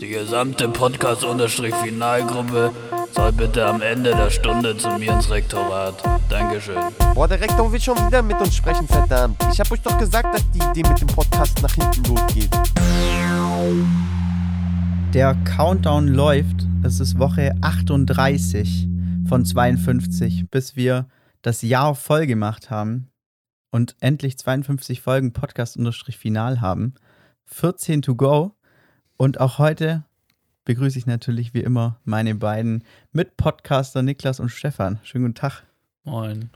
Die gesamte Podcast-Finalgruppe soll bitte am Ende der Stunde zu mir ins Rektorat. Dankeschön. Boah, der Rektor will schon wieder mit uns sprechen, verdammt. Ich hab euch doch gesagt, dass die Idee mit dem Podcast nach hinten losgeht. Der Countdown läuft. Es ist Woche 38 von 52, bis wir das Jahr voll gemacht haben und endlich 52 Folgen Podcast-Final haben. 14 to go. Und auch heute begrüße ich natürlich wie immer meine beiden Mitpodcaster Niklas und Stefan. Schönen guten Tag. Moin.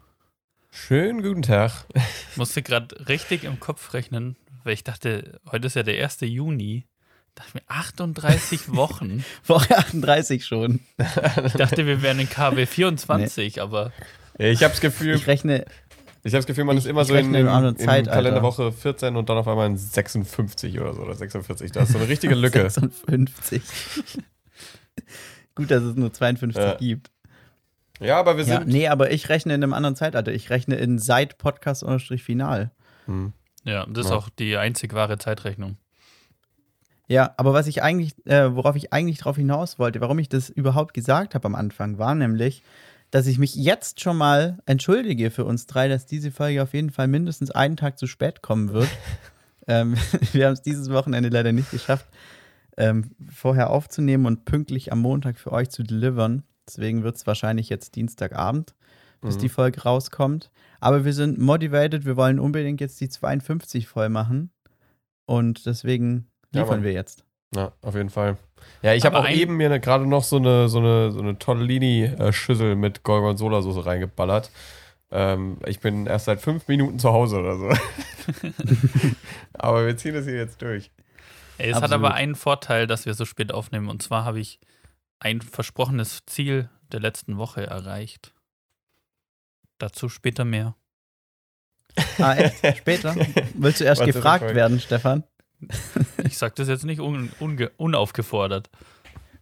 Schönen guten Tag. Ich musste gerade richtig im Kopf rechnen, weil ich dachte, heute ist ja der 1. Juni. Da dachte mir, 38 Wochen. Woche 38 schon. Ich dachte, wir wären in KW 24, aber Ich habe das Gefühl, Ich rechne, ich habe das Gefühl, man ist ich- immer ich so in, in, in Zeit, Alter. Kalenderwoche 14 und dann auf einmal in 56 oder so oder 46. Da ist so eine richtige Lücke. 56. Gut, dass es nur 52 Ja. gibt. Ja, aber wir Ja, sind. nee, aber ich rechne in einem anderen Zeitalter. Ich rechne in seit Podcast-Final. Hm. ja, das ist Ja. auch die einzig wahre Zeitrechnung. Ja, aber was ich eigentlich, äh, worauf ich eigentlich drauf hinaus wollte, warum ich das überhaupt gesagt habe am Anfang, war nämlich, dass ich mich jetzt schon mal entschuldige für uns drei, dass diese Folge auf jeden Fall mindestens einen Tag zu spät kommen wird. ähm, wir haben es dieses Wochenende leider nicht geschafft, ähm, vorher aufzunehmen und pünktlich am Montag für euch zu delivern. Deswegen wird es wahrscheinlich jetzt Dienstagabend, bis Mhm. die Folge rauskommt. Aber wir sind motivated, wir wollen unbedingt jetzt die 52 voll machen. Und deswegen Ja, liefern Mann. wir jetzt. Ja, auf jeden Fall. Ja, ich habe auch eben mir ne, gerade noch so eine, so eine, so eine Tortellini-Schüssel mit Gorgonzola-Soße reingeballert. Ähm, ich bin erst seit fünf Minuten zu Hause oder so. aber wir ziehen das hier jetzt durch. Ey, es hat Absolut. aber einen Vorteil, dass wir so spät aufnehmen. Und zwar habe ich ein versprochenes Ziel der letzten Woche erreicht. Dazu später mehr. Ah, echt? Später? Willst du erst gefragt werden, Stefan? Ich sage das jetzt nicht un unge unaufgefordert.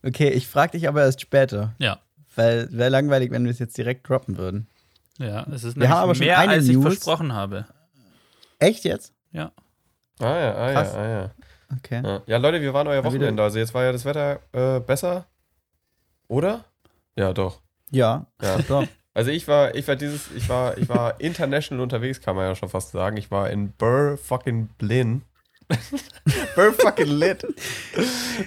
Okay, ich frage dich aber erst später. Ja. Weil wäre langweilig, wenn wir es jetzt direkt droppen würden. Ja, es ist Wir haben aber schon mehr, eine als News. ich versprochen habe. Echt jetzt? Ja. Ah ja, ah Krass. ja, ah ja. Okay. Ja. ja, Leute, wir waren euer Wochenende. Also jetzt war ja das Wetter äh, besser. Oder? Ja, doch. Ja. Ja. Doch. Also ich war, ich war dieses, ich war, ich war international unterwegs, kann man ja schon fast sagen. Ich war in Burr fucking Blin. Burr fucking lit.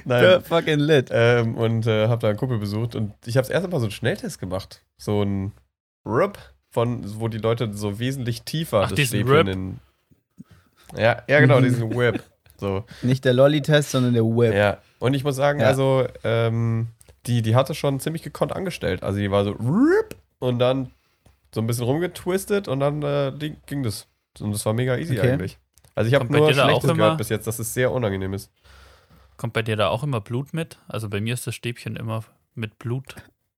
Nein. Ja, fucking lit. Ähm, und äh, habe da einen Kumpel besucht und ich habe das erste Mal so einen Schnelltest gemacht. So ein RIP von, wo die Leute so wesentlich tiefer Ach, das Stäbchen in. Ja, ja, genau, diesen Whip. So. Nicht der Lolli-Test, sondern der Whip. Ja, und ich muss sagen, Ja. also, ähm, die, die hatte schon ziemlich gekonnt angestellt. Also, die war so RIP und dann so ein bisschen rumgetwistet und dann äh, ging ging das. Und das war mega easy Okay. eigentlich. Also, ich habe nur dir da auch Schlechtes immer- gehört bis jetzt, dass es sehr unangenehm ist. Kommt bei dir da auch immer Blut mit? Also bei mir ist das Stäbchen immer mit Blut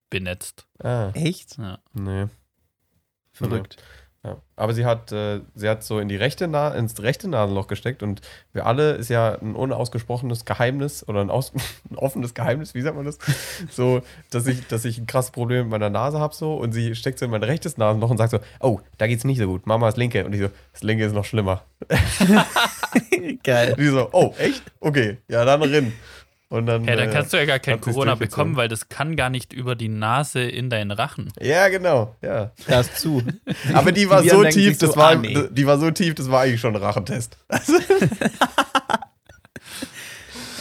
benetzt. Ah, Echt? Ja. nee. Verrückt. Ja. Aber sie hat, äh, sie hat so in die rechte Na ins rechte Nasenloch gesteckt und für alle ist ja ein unausgesprochenes Geheimnis oder ein, aus ein offenes Geheimnis, wie sagt man das? So, dass ich, dass ich ein krasses Problem mit meiner Nase habe so und sie steckt so in mein rechtes Nasenloch und sagt so, oh, da geht's nicht so gut, Mama ist linke und ich so, das linke ist noch schlimmer. Geil. Und die so, oh, echt? Okay, ja dann rin. Und dann, Ja, dann äh, kannst du ja gar kein Corona bekommen, weil das kann gar nicht über die Nase in deinen Rachen. ja genau, ja. Da ist zu. Aber die war Die so tief, sich so, das war, ah, nee. die war so tief, das war eigentlich schon ein Rachentest.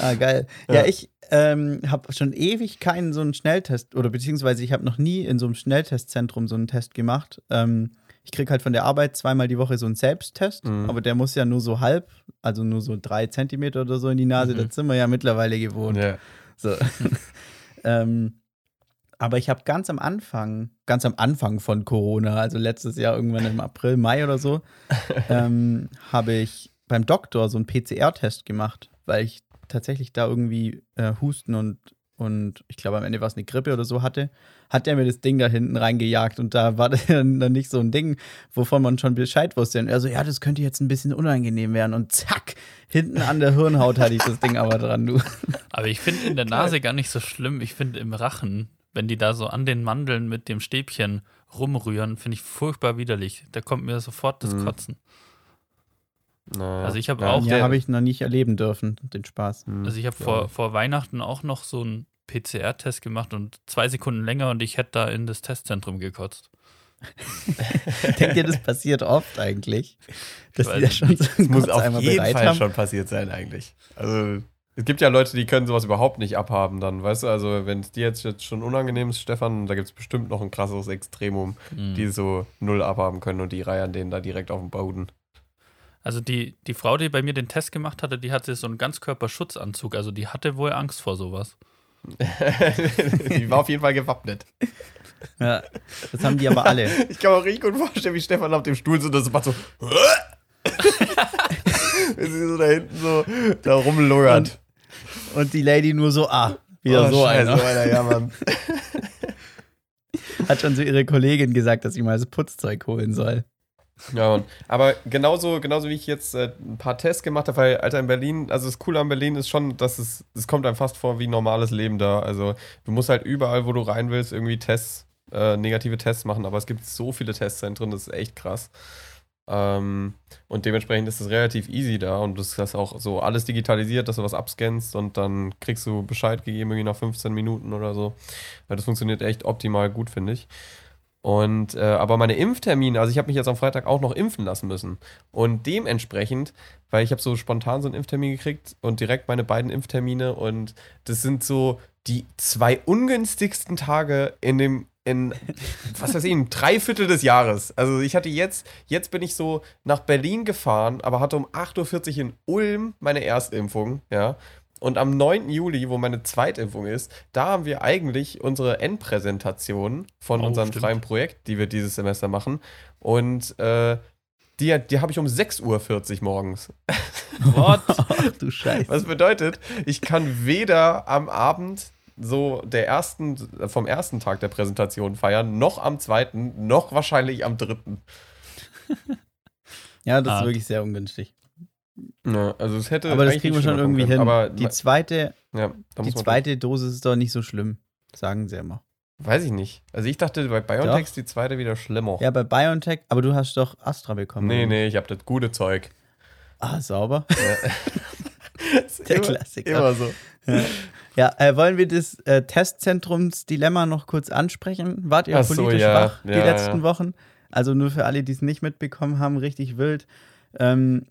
Ah, geil. Ja, ich ähm, habe schon ewig keinen so einen Schnelltest oder beziehungsweise ich habe noch nie in so einem Schnelltestzentrum so einen Test gemacht. Ähm, ich kriege halt von der Arbeit zweimal die Woche so einen Selbsttest, Mhm. aber der muss ja nur so halb, also nur so drei Zentimeter oder so in die Nase. Mhm. Das sind wir ja mittlerweile gewohnt. Ja. So. ähm, aber ich habe ganz am Anfang, ganz am Anfang von Corona, also letztes Jahr irgendwann im April, Mai oder so, ähm, habe ich beim Doktor so einen PCR-Test gemacht, weil ich tatsächlich da irgendwie äh, Husten und, und ich glaube am Ende war es eine Grippe oder so hatte, hat der mir das Ding da hinten reingejagt und da war dann nicht so ein Ding, wovon man schon Bescheid wusste. Und er so, ja, das könnte jetzt ein bisschen unangenehm werden. Und zack, hinten an der Hirnhaut hatte ich das Ding aber dran, du. Aber ich finde in der Nase gar nicht so schlimm. Ich finde im Rachen, wenn die da so an den Mandeln mit dem Stäbchen rumrühren, finde ich furchtbar widerlich. Da kommt mir sofort das Mhm. Naja. Also ich habe Ja. auch, Ja, habe ich noch nicht erleben dürfen, den Spaß. Hm, also ich habe ja. vor, vor Weihnachten auch noch so einen PCR-Test gemacht und zwei Sekunden länger und ich hätte da in das Testzentrum gekotzt. Denkt ihr, das passiert oft eigentlich? Dass die da schon so Das muss auf einmal jeden Fall haben? schon passiert sein, eigentlich. Also, es gibt ja Leute, die können sowas überhaupt nicht abhaben, dann, weißt du? Also, wenn es dir jetzt, jetzt schon unangenehm ist, Stefan, da gibt es bestimmt noch ein krasseres Extremum, Mhm. die so null abhaben können und die reihen denen da direkt auf den Boden. Also die, die Frau, die bei mir den Test gemacht hatte, die hatte so einen Ganzkörperschutzanzug. Also die hatte wohl Angst vor sowas. die war auf jeden Fall gewappnet. Ja, das haben die aber alle. Ich kann mir auch richtig gut vorstellen, wie Stefan auf dem Stuhl sitzt und das macht so. Wenn sie so da hinten so da rumlungert. Und die Lady nur so, ah, wieder Oh, so Scheiße, einer. so einer, ja, Mann. Hat schon so ihre Kollegin gesagt, dass sie mal das Putzzeug holen soll. Ja, Mann. aber genauso, genauso wie ich jetzt äh, ein paar Tests gemacht habe, weil, Alter, in Berlin, also das Coole an Berlin ist schon, dass es, es kommt einem fast vor wie normales Leben da. Also du musst halt überall, wo du rein willst, irgendwie Tests, äh, negative Tests machen, aber es gibt so viele Testzentren, das ist echt krass. Ähm, und dementsprechend ist es relativ easy da und das ist auch so alles digitalisiert, dass du was abscannst und dann kriegst du Bescheid gegeben, irgendwie nach 15 Minuten oder so. Weil das funktioniert echt optimal gut, finde ich. Und äh, aber meine Impftermine, also ich habe mich jetzt am Freitag auch noch impfen lassen müssen. Und dementsprechend, weil ich habe so spontan so einen Impftermin gekriegt und direkt meine beiden Impftermine und das sind so die zwei ungünstigsten Tage in dem, in, was weiß ich, ein Dreiviertel des Jahres. Also ich hatte jetzt, jetzt bin ich so nach Berlin gefahren, aber hatte um 8.40 Uhr in Ulm meine Erstimpfung, ja. Und am 9. Juli, wo meine Zweitimpfung ist, da haben wir eigentlich unsere Endpräsentation von Oh, unserem stimmt. freien Projekt, die wir dieses Semester machen. Und äh, die, die habe ich um 6.40 Uhr morgens. What? Ach du Scheiße. Was bedeutet, ich kann weder am Abend so der ersten, vom ersten Tag der Präsentation feiern, noch am zweiten, noch wahrscheinlich am dritten. Ja, das ist Hart. wirklich sehr ungünstig. Ja, also es hätte Aber das kriegen wir schon irgendwie hin. können, Aber die zweite, ja, die zweite Dosis ist doch nicht so schlimm, sagen sie immer. Weiß ich nicht. Also ich dachte bei BioNTech ist die zweite wieder schlimmer. Ja, bei BioNTech, aber du hast doch Astra bekommen. nee, oder? nee, ich habe das gute Zeug. Ah, sauber. Ja. Der immer, Klassiker. Immer so. Ja, äh, wollen wir das äh, Testzentrumsdilemma noch kurz ansprechen? Wart ihr so, politisch ja. wach die Ja, letzten ja. Wochen? Also nur für alle, die es nicht mitbekommen haben, richtig wild. Ähm,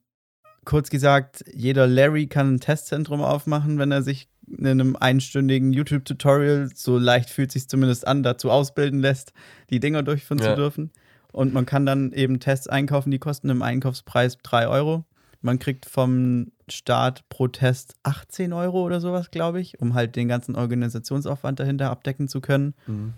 kurz gesagt, jeder Larry kann ein Testzentrum aufmachen, wenn er sich in einem einstündigen YouTube-Tutorial, so leicht fühlt sich zumindest an, dazu ausbilden lässt, die Dinger durchführen Ja. zu dürfen. Und man kann dann eben Tests einkaufen, die kosten im Einkaufspreis 3 Euro. Man kriegt vom Staat pro Test 18 Euro oder sowas, glaube ich, um halt den ganzen Organisationsaufwand dahinter abdecken zu können. Mhm.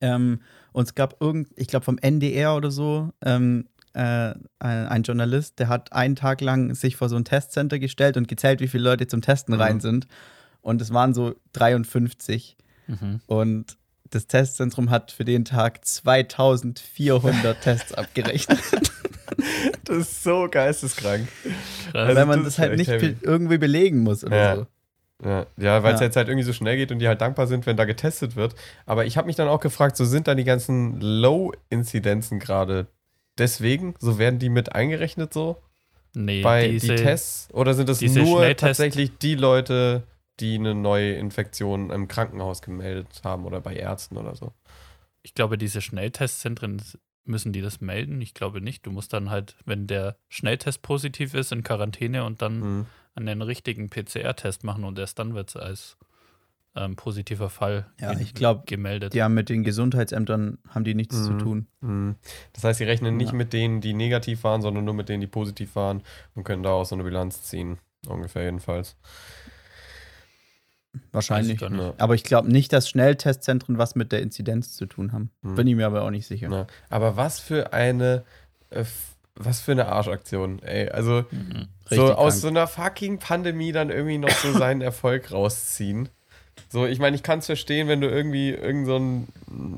Ähm, und es gab irgend, ich glaube vom NDR oder so, ähm, äh, ein, ein Journalist, der hat einen Tag lang sich vor so ein Testcenter gestellt und gezählt, wie viele Leute zum Testen Mhm. rein sind. Und es waren so 53. Mhm. Und das Testzentrum hat für den Tag 2400 Tests abgerechnet. Das ist so geisteskrank. Krass. Weil man das das halt nicht heavy. be- irgendwie belegen muss oder Ja. so. Ja, ja weil es Ja. jetzt halt irgendwie so schnell geht und die halt dankbar sind, wenn da getestet wird. Aber ich habe mich dann auch gefragt, so sind dann die ganzen Low-Inzidenzen gerade deswegen? So werden die mit eingerechnet so Nee, bei diese, die Tests? Oder sind das nur tatsächlich die Leute, die eine neue Infektion im Krankenhaus gemeldet haben oder bei Ärzten oder so? ich glaube, diese Schnelltestzentren müssen die das melden. Ich glaube nicht. Du musst dann halt, wenn der Schnelltest positiv ist, in Quarantäne und dann Hm. einen richtigen PCR-Test machen und erst dann wird es als ähm, positiver Fall Ja, ge- ich glaub, gemeldet. Die haben mit den Gesundheitsämtern haben die nichts zu Mhm. tun. Hm. Das heißt, sie rechnen nicht Ja. mit denen, die negativ waren, sondern nur mit denen, die positiv waren und können daraus so eine Bilanz ziehen. Ungefähr jedenfalls. Wahrscheinlich. Ja. Aber ich glaube nicht, dass Schnelltestzentren was mit der Inzidenz zu tun haben. Hm. Bin ich mir aber auch nicht sicher. Ja. Aber was für eine, äh, was für eine Arschaktion, ey. Also Mhm. so aus krank. so einer fucking Pandemie dann irgendwie noch so seinen Erfolg rausziehen. So, ich meine, ich kann es verstehen, wenn du irgendwie irgend so, ein,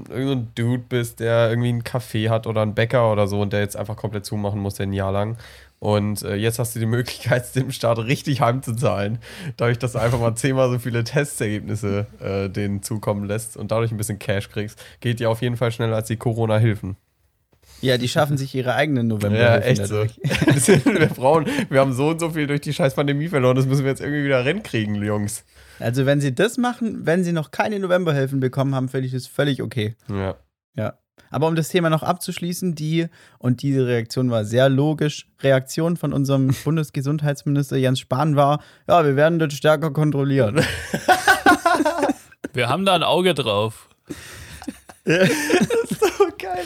irgend so ein Dude bist, der irgendwie einen Café hat oder einen Bäcker oder so und der jetzt einfach komplett zumachen muss, ein Jahr lang. Und äh, jetzt hast du die Möglichkeit, dem Staat richtig heimzuzahlen, dadurch, dass du einfach mal zehnmal so viele Testergebnisse äh, denen zukommen lässt und dadurch ein bisschen Cash kriegst, geht dir auf jeden Fall schneller als die Corona-Hilfen. Ja, die schaffen sich ihre eigenen November. Ja, echt so. wir, brauchen, wir haben so und so viel durch die scheiß Pandemie verloren, das müssen wir jetzt irgendwie wieder reinkriegen, Jungs. Also, wenn sie das machen, wenn sie noch keine Novemberhilfen bekommen haben, finde ich das völlig okay. Ja. Ja. Aber um das Thema noch abzuschließen, die, und diese Reaktion war sehr logisch, Reaktion von unserem Bundesgesundheitsminister Jens Spahn war, ja, wir werden das stärker kontrollieren. Wir haben da ein Auge drauf. so geil.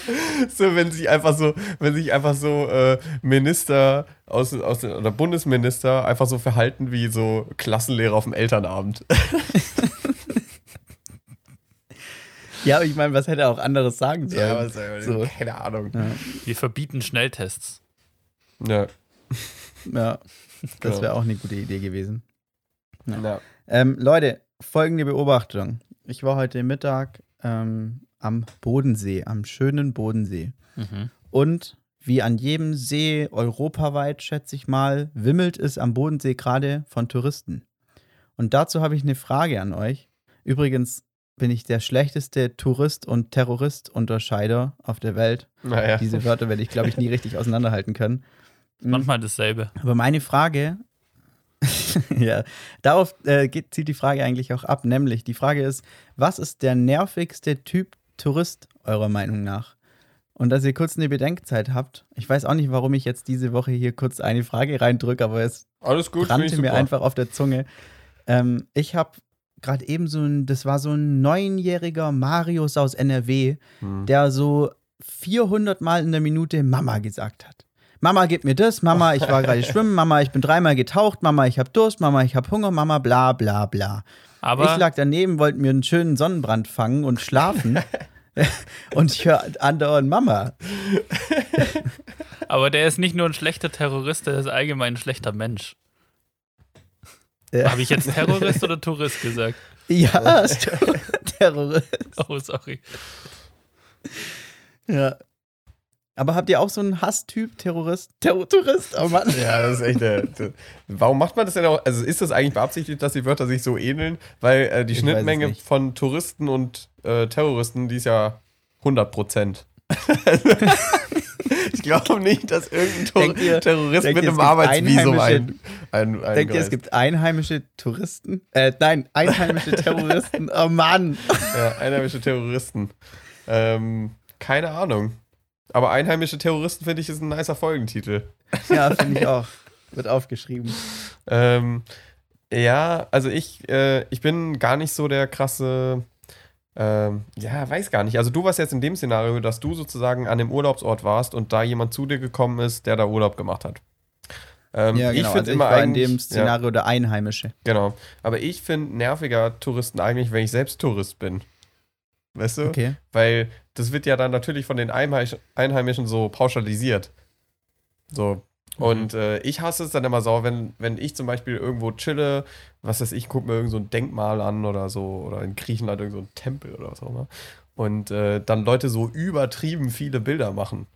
So, wenn sich einfach so, wenn sich einfach so äh, Minister aus, aus oder Bundesminister einfach so verhalten wie so Klassenlehrer auf dem Elternabend. ja, aber ich meine, was hätte er auch anderes sagen sollen? Ja, was soll So. keine Ahnung. Ja. Wir verbieten Schnelltests. Ja. Ja, das Genau. wäre auch eine gute Idee gewesen. ja. Ähm, Leute, folgende Beobachtung. Ich war heute Mittag ähm, am Bodensee, am schönen Bodensee. Mhm. Und wie an jedem See europaweit, schätze ich mal, wimmelt es am Bodensee gerade von Touristen. Und dazu habe ich eine Frage an euch. Übrigens bin ich der schlechteste Tourist- und Terrorist-Unterscheider auf der Welt. Naja. Diese Wörter werde ich, glaube ich, nie richtig auseinanderhalten können. Manchmal dasselbe. Aber meine Frage, ja, darauf äh, geht, zielt die Frage eigentlich auch ab, nämlich die Frage ist, was ist der nervigste Typ Tourist eurer Meinung nach? Und dass ihr kurz eine Bedenkzeit habt. Ich weiß auch nicht, warum ich jetzt diese Woche hier kurz eine Frage reindrücke, aber es Alles gut, brannte mir super. einfach auf der Zunge. Ähm, ich habe gerade eben so ein, das war so ein neunjähriger Marius aus NRW, Hm. der so 400 Mal in der Minute Mama gesagt hat. Mama, gib mir das, Mama, ich war gerade schwimmen, Mama, ich bin dreimal getaucht, Mama, ich habe Durst, Mama, ich habe Hunger, Mama, bla bla bla. Aber ich lag daneben, wollte mir einen schönen Sonnenbrand fangen und schlafen. und ich höre andauernd Mama. Aber der ist nicht nur ein schlechter Terrorist, der ist allgemein ein schlechter Mensch. Ja. Habe ich jetzt Terrorist oder Tourist gesagt? Ja. Terrorist. Oh, sorry. Ja. Aber habt ihr auch so einen Hasstyp, Terrorist? Terror Tourist? Oh Mann. Ja, das ist echt. Äh, warum macht man das denn auch? Also ist das eigentlich beabsichtigt, dass die Wörter sich so ähneln? Weil äh, die Ich Schnittmenge von Touristen und äh, Terroristen, die ist ja 100 Prozent. ich glaube nicht, dass irgendein Tor ihr- Terrorist mit einem Arbeitsvisum Einheimische- ein, ein, Denkt ihr, es gibt einheimische Touristen? Äh, nein, einheimische Terroristen. Oh Mann. Ja, einheimische Terroristen. Ähm, keine Ahnung. Aber einheimische Terroristen finde ich ist ein nicer Folgentitel. Ja, finde ich auch. Wird aufgeschrieben. Ähm, ja, also ich, äh, ich bin gar nicht so der krasse, ähm, ja, weiß gar nicht. Also du warst jetzt in dem Szenario, dass du sozusagen an dem Urlaubsort warst und da jemand zu dir gekommen ist, der da Urlaub gemacht hat. Ähm, Ja, genau. Ich finde also ich immer war in dem Szenario der Einheimische. Ja, genau. Aber ich finde nerviger Touristen eigentlich, wenn ich selbst Tourist bin. Weißt du? Okay. Weil das wird ja dann natürlich von den Einheimisch Einheimischen so pauschalisiert. So. Und äh, ich hasse es dann immer so, wenn, wenn ich zum Beispiel irgendwo chille, was weiß ich, gucke mir irgend so ein Denkmal an oder so, oder in Griechenland irgend so ein Tempel oder was auch immer. Und äh, dann Leute so übertrieben viele Bilder machen.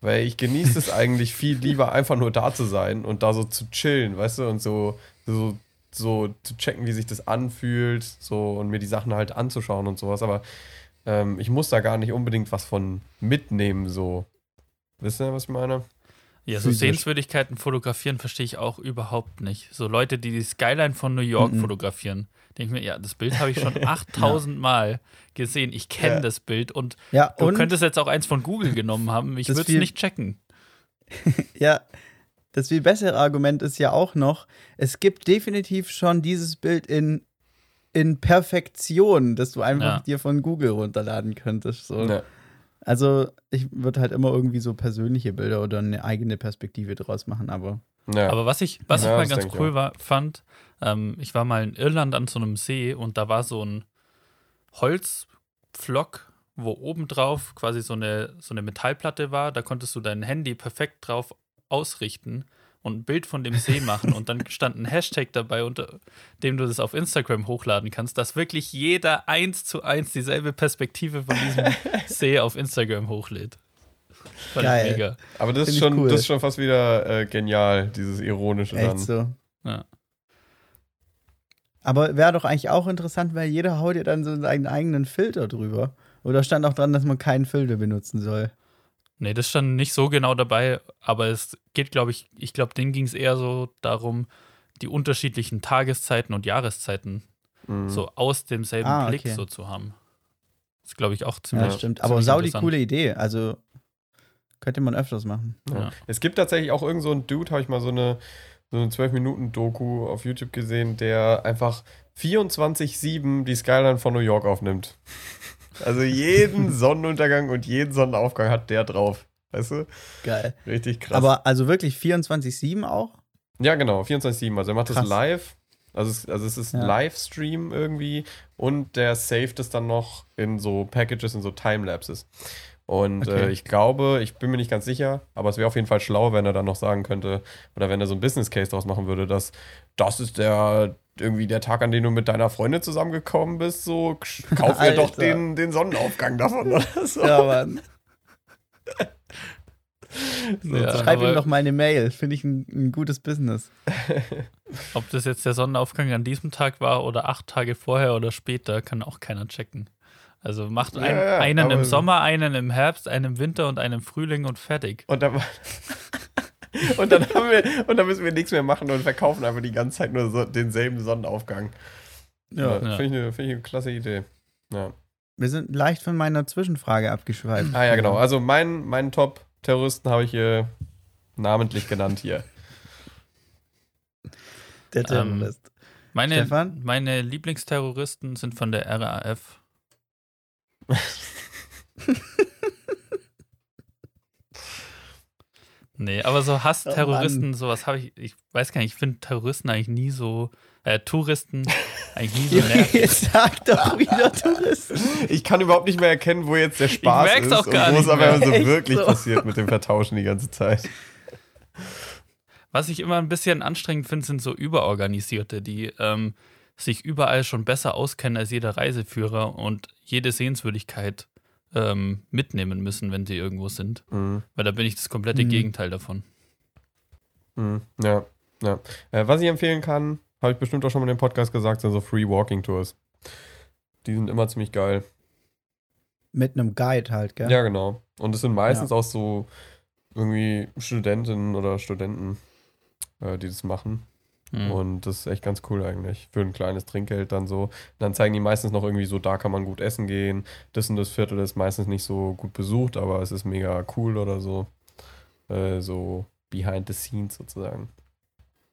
Weil ich genieße es eigentlich viel lieber, einfach nur da zu sein und da so zu chillen, weißt du, und so, so, so zu checken, wie sich das anfühlt, so und mir die Sachen halt anzuschauen und sowas. Aber ähm, ich muss da gar nicht unbedingt was von mitnehmen, so. Wisst ihr, was ich meine? Ja, so Physisch. Sehenswürdigkeiten fotografieren verstehe ich auch überhaupt nicht. So Leute, die die Skyline von New York Mhm. fotografieren. Denke mir, ja, das Bild habe ich schon 8000 Mal gesehen. Ich kenne Ja. das Bild und Ja, du und könntest jetzt auch eins von Google genommen haben. Ich würde es nicht checken. ja, das viel bessere Argument ist ja auch noch, es gibt definitiv schon dieses Bild in, in Perfektion, dass du einfach Ja. dir von Google runterladen könntest. So. Ja. Also ich würde halt immer irgendwie so persönliche Bilder oder eine eigene Perspektive draus machen, aber Ja. Aber was ich, was Ja, ich mal ganz cool war, fand, ähm, ich war mal in Irland an so einem See und da war so ein Holzpflock, wo obendrauf quasi so eine, so eine Metallplatte war. Da konntest du dein Handy perfekt drauf ausrichten und ein Bild von dem See machen. Und dann stand ein Hashtag dabei, unter dem du das auf Instagram hochladen kannst, dass wirklich jeder eins zu eins dieselbe Perspektive von diesem See auf Instagram hochlädt. Fand Geil. ich mega. Aber das ist, Find schon, cool. das ist schon fast wieder äh, genial, dieses Ironische dann. echt so. Ja. Aber wäre doch eigentlich auch interessant, weil jeder haut ja dann so seinen eigenen Filter drüber. Oder stand auch dran, dass man keinen Filter benutzen soll. Nee, das stand nicht so genau dabei, aber es geht, glaube ich, ich glaube, denen ging es eher so darum, die unterschiedlichen Tageszeiten und Jahreszeiten Mhm. so aus demselben Ah, Blick okay. so zu haben. Das ist, glaube ich, auch Ja, ziemlich. stimmt. Aber sau die coole Idee. Also könnte man öfters machen. Ja. Ja. Es gibt tatsächlich auch irgend so einen Dude, habe ich mal so eine, so eine 12-Minuten-Doku auf YouTube gesehen, der einfach 24-7 die Skyline von New York aufnimmt. Also jeden Sonnenuntergang und jeden Sonnenaufgang hat der drauf. Weißt du? Geil. Richtig krass. Aber also wirklich 24-7 auch? ja, genau, 24-7. Also er macht das Krass. live. Also es, also es ist ein Ja. Livestream irgendwie und der saved es dann noch in so Packages, in so Timelapses. Und Okay. äh, ich glaube, ich bin mir nicht ganz sicher, aber es wäre auf jeden Fall schlau, wenn er dann noch sagen könnte, oder wenn er so ein Business Case draus machen würde, dass das ist der irgendwie der Tag, an dem du mit deiner Freundin zusammengekommen bist, so sch- kauf ihr doch den, den Sonnenaufgang davon oder so. Ja, Mann. Ja, Schreib ihm doch mal eine Mail. Finde ich ein, ein gutes Business. Ob das jetzt der Sonnenaufgang an diesem Tag war oder acht Tage vorher oder später, kann auch keiner checken. Also macht Ja, ein, ja, einen im Sommer, einen im Herbst, einen im Winter und einen im Frühling und fertig. Und dann, und dann haben wir, und dann müssen wir nichts mehr machen und verkaufen einfach die ganze Zeit nur so denselben Sonnenaufgang. Ja, Ja. Finde ich, eine- finde ich eine klasse Idee. Ja. Wir sind leicht von meiner Zwischenfrage abgeschweift. Ah ja, genau. Also mein, meinen Top-Terroristen habe ich hier namentlich genannt hier. Der Terrorist. Meine, Stefan? meine Lieblingsterroristen sind von der RAF. nee, aber so Hass-Terroristen, sowas habe ich, ich weiß gar nicht, ich finde Terroristen eigentlich nie so, äh, Touristen eigentlich nie so nervig. Jetzt sag doch wieder Touristen. Ich kann überhaupt nicht mehr erkennen, wo jetzt der Spaß merk's ist auch gar und wo es aber so Echt wirklich so. passiert mit dem Vertauschen die ganze Zeit. Was ich immer ein bisschen anstrengend finde, sind so Überorganisierte, die ähm, sich überall schon besser auskennen als jeder Reiseführer und jede Sehenswürdigkeit ähm, mitnehmen müssen, wenn sie irgendwo sind. Mhm. Weil da bin ich das komplette Mhm. Gegenteil davon. Mhm. Ja, ja. Äh, was ich empfehlen kann, habe ich bestimmt auch schon mal in dem Podcast gesagt, sind so Free Walking Tours. Die sind immer ziemlich geil. Mit einem Guide halt, gell? Ja, genau. Und es sind meistens auch so irgendwie Studentinnen oder Studenten, äh, die das machen. Mhm. Und das ist echt ganz cool eigentlich. Für ein kleines Trinkgeld dann so. Und dann zeigen die meistens noch irgendwie so, da kann man gut essen gehen. Das und das Viertel ist meistens nicht so gut besucht, aber es ist mega cool oder so. Äh, so behind the scenes sozusagen.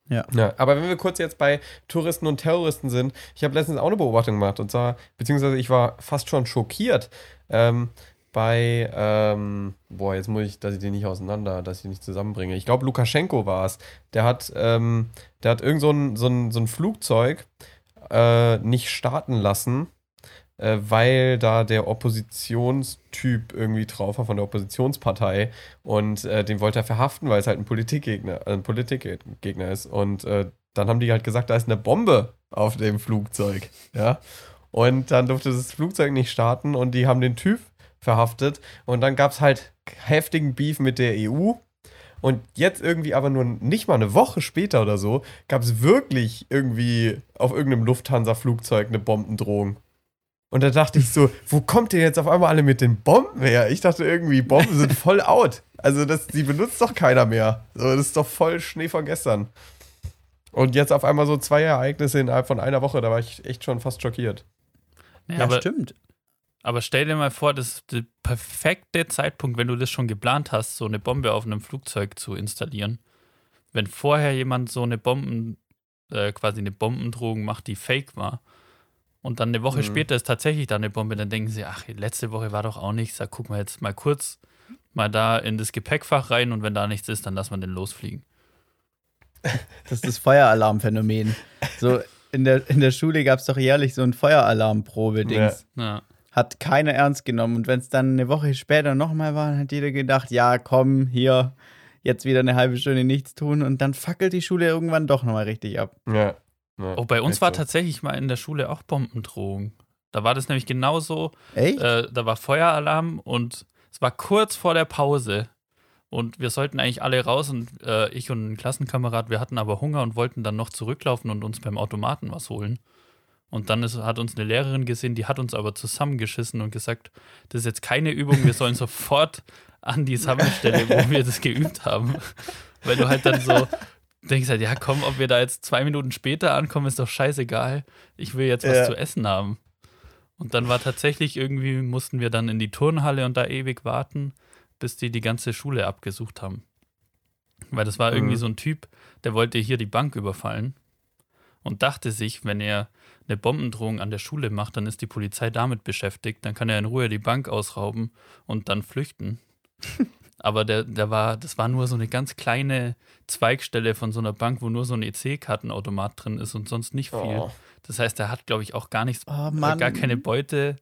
Ja. Ja, aber wenn wir kurz jetzt bei Touristen und Terroristen sind, ich habe letztens auch eine Beobachtung gemacht und zwar, beziehungsweise ich war fast schon schockiert. Ähm, bei, ähm, boah, jetzt muss ich, dass ich den nicht auseinander, dass ich den nicht zusammenbringe. Ich glaube, Lukaschenko war es. Der hat, ähm, der hat irgend so ein, so ein, so ein Flugzeug äh, nicht starten lassen, äh, weil da der Oppositionstyp irgendwie drauf war von der Oppositionspartei und äh, den wollte er verhaften, weil es halt ein Politikgegner, ein Politikgegner ist. Und äh, dann haben die halt gesagt, da ist eine Bombe auf dem Flugzeug. Ja. Und dann durfte das Flugzeug nicht starten und die haben den Typ verhaftet. Und dann gab es halt heftigen Beef mit der EU. Und jetzt irgendwie aber nur nicht mal eine Woche später oder so, gab es wirklich irgendwie auf irgendeinem Lufthansa-Flugzeug eine Bombendrohung. Und da dachte ich so, wo kommt denn jetzt auf einmal alle mit den Bomben her? Ich dachte irgendwie, Bomben sind voll out. Also das, die benutzt doch keiner mehr. So, das ist doch voll Schnee von gestern. Und jetzt auf einmal so zwei Ereignisse innerhalb von einer Woche, da war ich echt schon fast schockiert. Ja, Ja, aber, stimmt. Aber stell dir mal vor, das ist der perfekte Zeitpunkt, wenn du das schon geplant hast, so eine Bombe auf einem Flugzeug zu installieren. Wenn vorher jemand so eine Bomben, äh, quasi eine Bombendrohung macht, die fake war. Und dann eine Woche Mhm. später ist tatsächlich da eine Bombe, dann denken sie, ach, letzte Woche war doch auch nichts, da gucken wir jetzt mal kurz mal da in das Gepäckfach rein und wenn da nichts ist, dann lassen wir den losfliegen. Das ist das Feueralarmphänomen. So, in der, in der Schule gab es doch jährlich so ein Feueralarmprobe-Dings. Ja. Hat keiner ernst genommen. Und wenn es dann eine Woche später nochmal war, dann hat jeder gedacht, ja, komm, hier, jetzt wieder eine halbe Stunde nichts tun. Und dann fackelt die Schule irgendwann doch nochmal richtig ab. Ja. ja Oh, bei uns war so. tatsächlich mal in der Schule auch Bombendrohung. Da war das nämlich genauso. Echt? Äh, da war Feueralarm und es war kurz vor der Pause. Und wir sollten eigentlich alle raus und äh, ich und ein Klassenkamerad, wir hatten aber Hunger und wollten dann noch zurücklaufen und uns beim Automaten was holen. Und dann ist, hat uns eine Lehrerin gesehen, die hat uns aber zusammengeschissen und gesagt, das ist jetzt keine Übung, wir sollen sofort an die Sammelstelle, wo wir das geübt haben. Weil du halt dann so denkst halt, ja komm, ob wir da jetzt zwei Minuten später ankommen, ist doch scheißegal. Ich will jetzt was Ja. zu essen haben. Und dann war tatsächlich irgendwie, mussten wir dann in die Turnhalle und da ewig warten, bis die die ganze Schule abgesucht haben. Weil das war irgendwie Mhm. so ein Typ, der wollte hier die Bank überfallen und dachte sich, wenn er eine Bombendrohung an der Schule macht, dann ist die Polizei damit beschäftigt, dann kann er in Ruhe die Bank ausrauben und dann flüchten. Aber der, der war, das war nur so eine ganz kleine Zweigstelle von so einer Bank, wo nur so ein EC-Kartenautomat drin ist und sonst nicht viel. Oh. Das heißt, er hat, glaube ich, auch gar nichts, Oh äh, gar keine Beute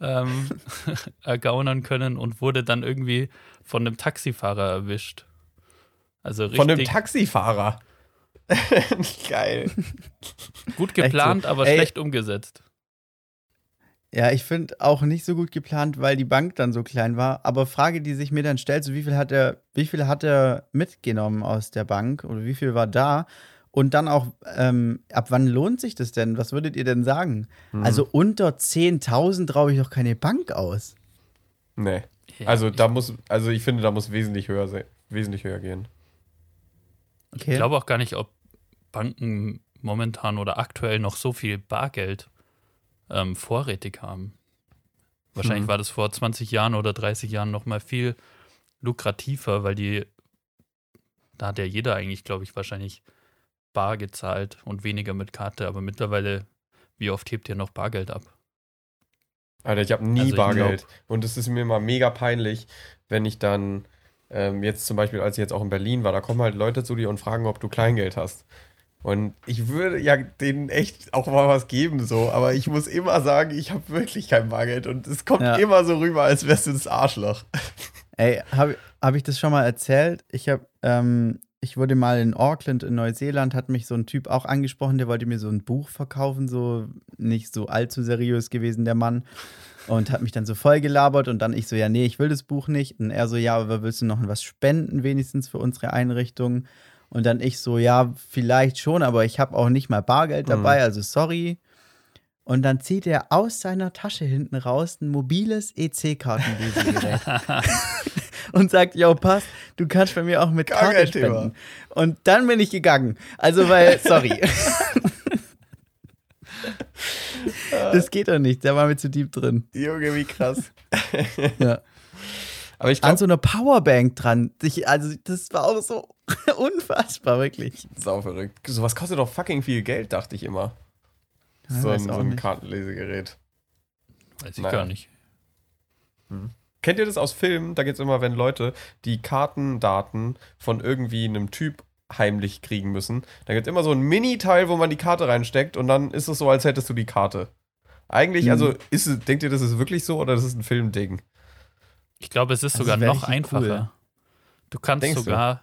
ähm, ergaunern können und wurde dann irgendwie von einem Taxifahrer erwischt. Also richtig Von einem Taxifahrer. Geil. gut Echt so. geplant, aber Ey. schlecht umgesetzt. Ja, ich finde auch nicht so gut geplant, weil die Bank dann so klein war. Aber Frage, die sich mir dann stellt, so wie viel hat er, wie viel hat er mitgenommen aus der Bank oder wie viel war da? Und dann auch, ähm, ab wann lohnt sich das denn? Was würdet ihr denn sagen? Hm. Also unter 10.000 traue ich doch keine Bank aus. Nee. Also ich, da muss, also ich finde, da muss wesentlich höher sein, wesentlich höher gehen. Okay. ich glaube auch gar nicht, ob Banken momentan oder aktuell noch so viel Bargeld ähm, vorrätig haben. Wahrscheinlich Mhm. war das vor 20 Jahren oder 30 Jahren noch mal viel lukrativer, weil die, da hat ja jeder eigentlich, glaube ich, wahrscheinlich bar gezahlt und weniger mit Karte. Aber mittlerweile, wie oft hebt ihr noch Bargeld ab? Alter, ich habe nie Also Bargeld. Und es ist mir immer mega peinlich, wenn ich dann ähm, jetzt zum Beispiel, als ich jetzt auch in Berlin war, da kommen halt Leute zu dir und fragen, ob du Kleingeld hast. Und ich würde ja denen echt auch mal was geben, so, aber ich muss immer sagen, ich habe wirklich kein Bargeld und es kommt Ja. immer so rüber, als wärst du das Arschloch. Ey, habe hab ich das schon mal erzählt? Ich habe, ähm, ich wurde mal in Auckland in Neuseeland, hat mich so ein Typ auch angesprochen, der wollte mir so ein Buch verkaufen, so nicht so allzu seriös gewesen, der Mann. Und hat mich dann so voll gelabert und dann ich so, ja, nee, ich will das Buch nicht. Und er so, ja, aber willst du noch was spenden, wenigstens für unsere Einrichtung? Und dann ich so, ja, vielleicht schon, aber ich habe auch nicht mal Bargeld dabei, also sorry. Und dann zieht er aus seiner Tasche hinten raus ein mobiles EC-Kartenlesegerät und sagt, yo, passt, du kannst bei mir auch mit Gar Karte spenden. Und dann bin ich gegangen. Also, weil, sorry. das geht doch nicht, der war mir zu deep drin. Junge, wie krass. Ja. Aber ich An glaube, so einer Powerbank dran. Ich, also, das war auch so unfassbar, wirklich. sau verrückt. Sowas kostet doch fucking viel Geld, dachte ich immer. Ja, so ein, so ein. Kartenlesegerät. Weiß ich Naja. gar nicht. Kennt ihr das aus Filmen? Da geht es immer, wenn Leute die Kartendaten von irgendwie einem Typ heimlich kriegen müssen. Da gibt es immer so ein Mini-Teil, wo man die Karte reinsteckt und dann ist es so, als hättest du die Karte. Eigentlich, Mhm. also, ist es, denkt ihr, das ist wirklich so oder das ist ein Filmding? Ich glaube, es ist Also sogar noch richtig cool. einfacher. Du kannst Denkst du? sogar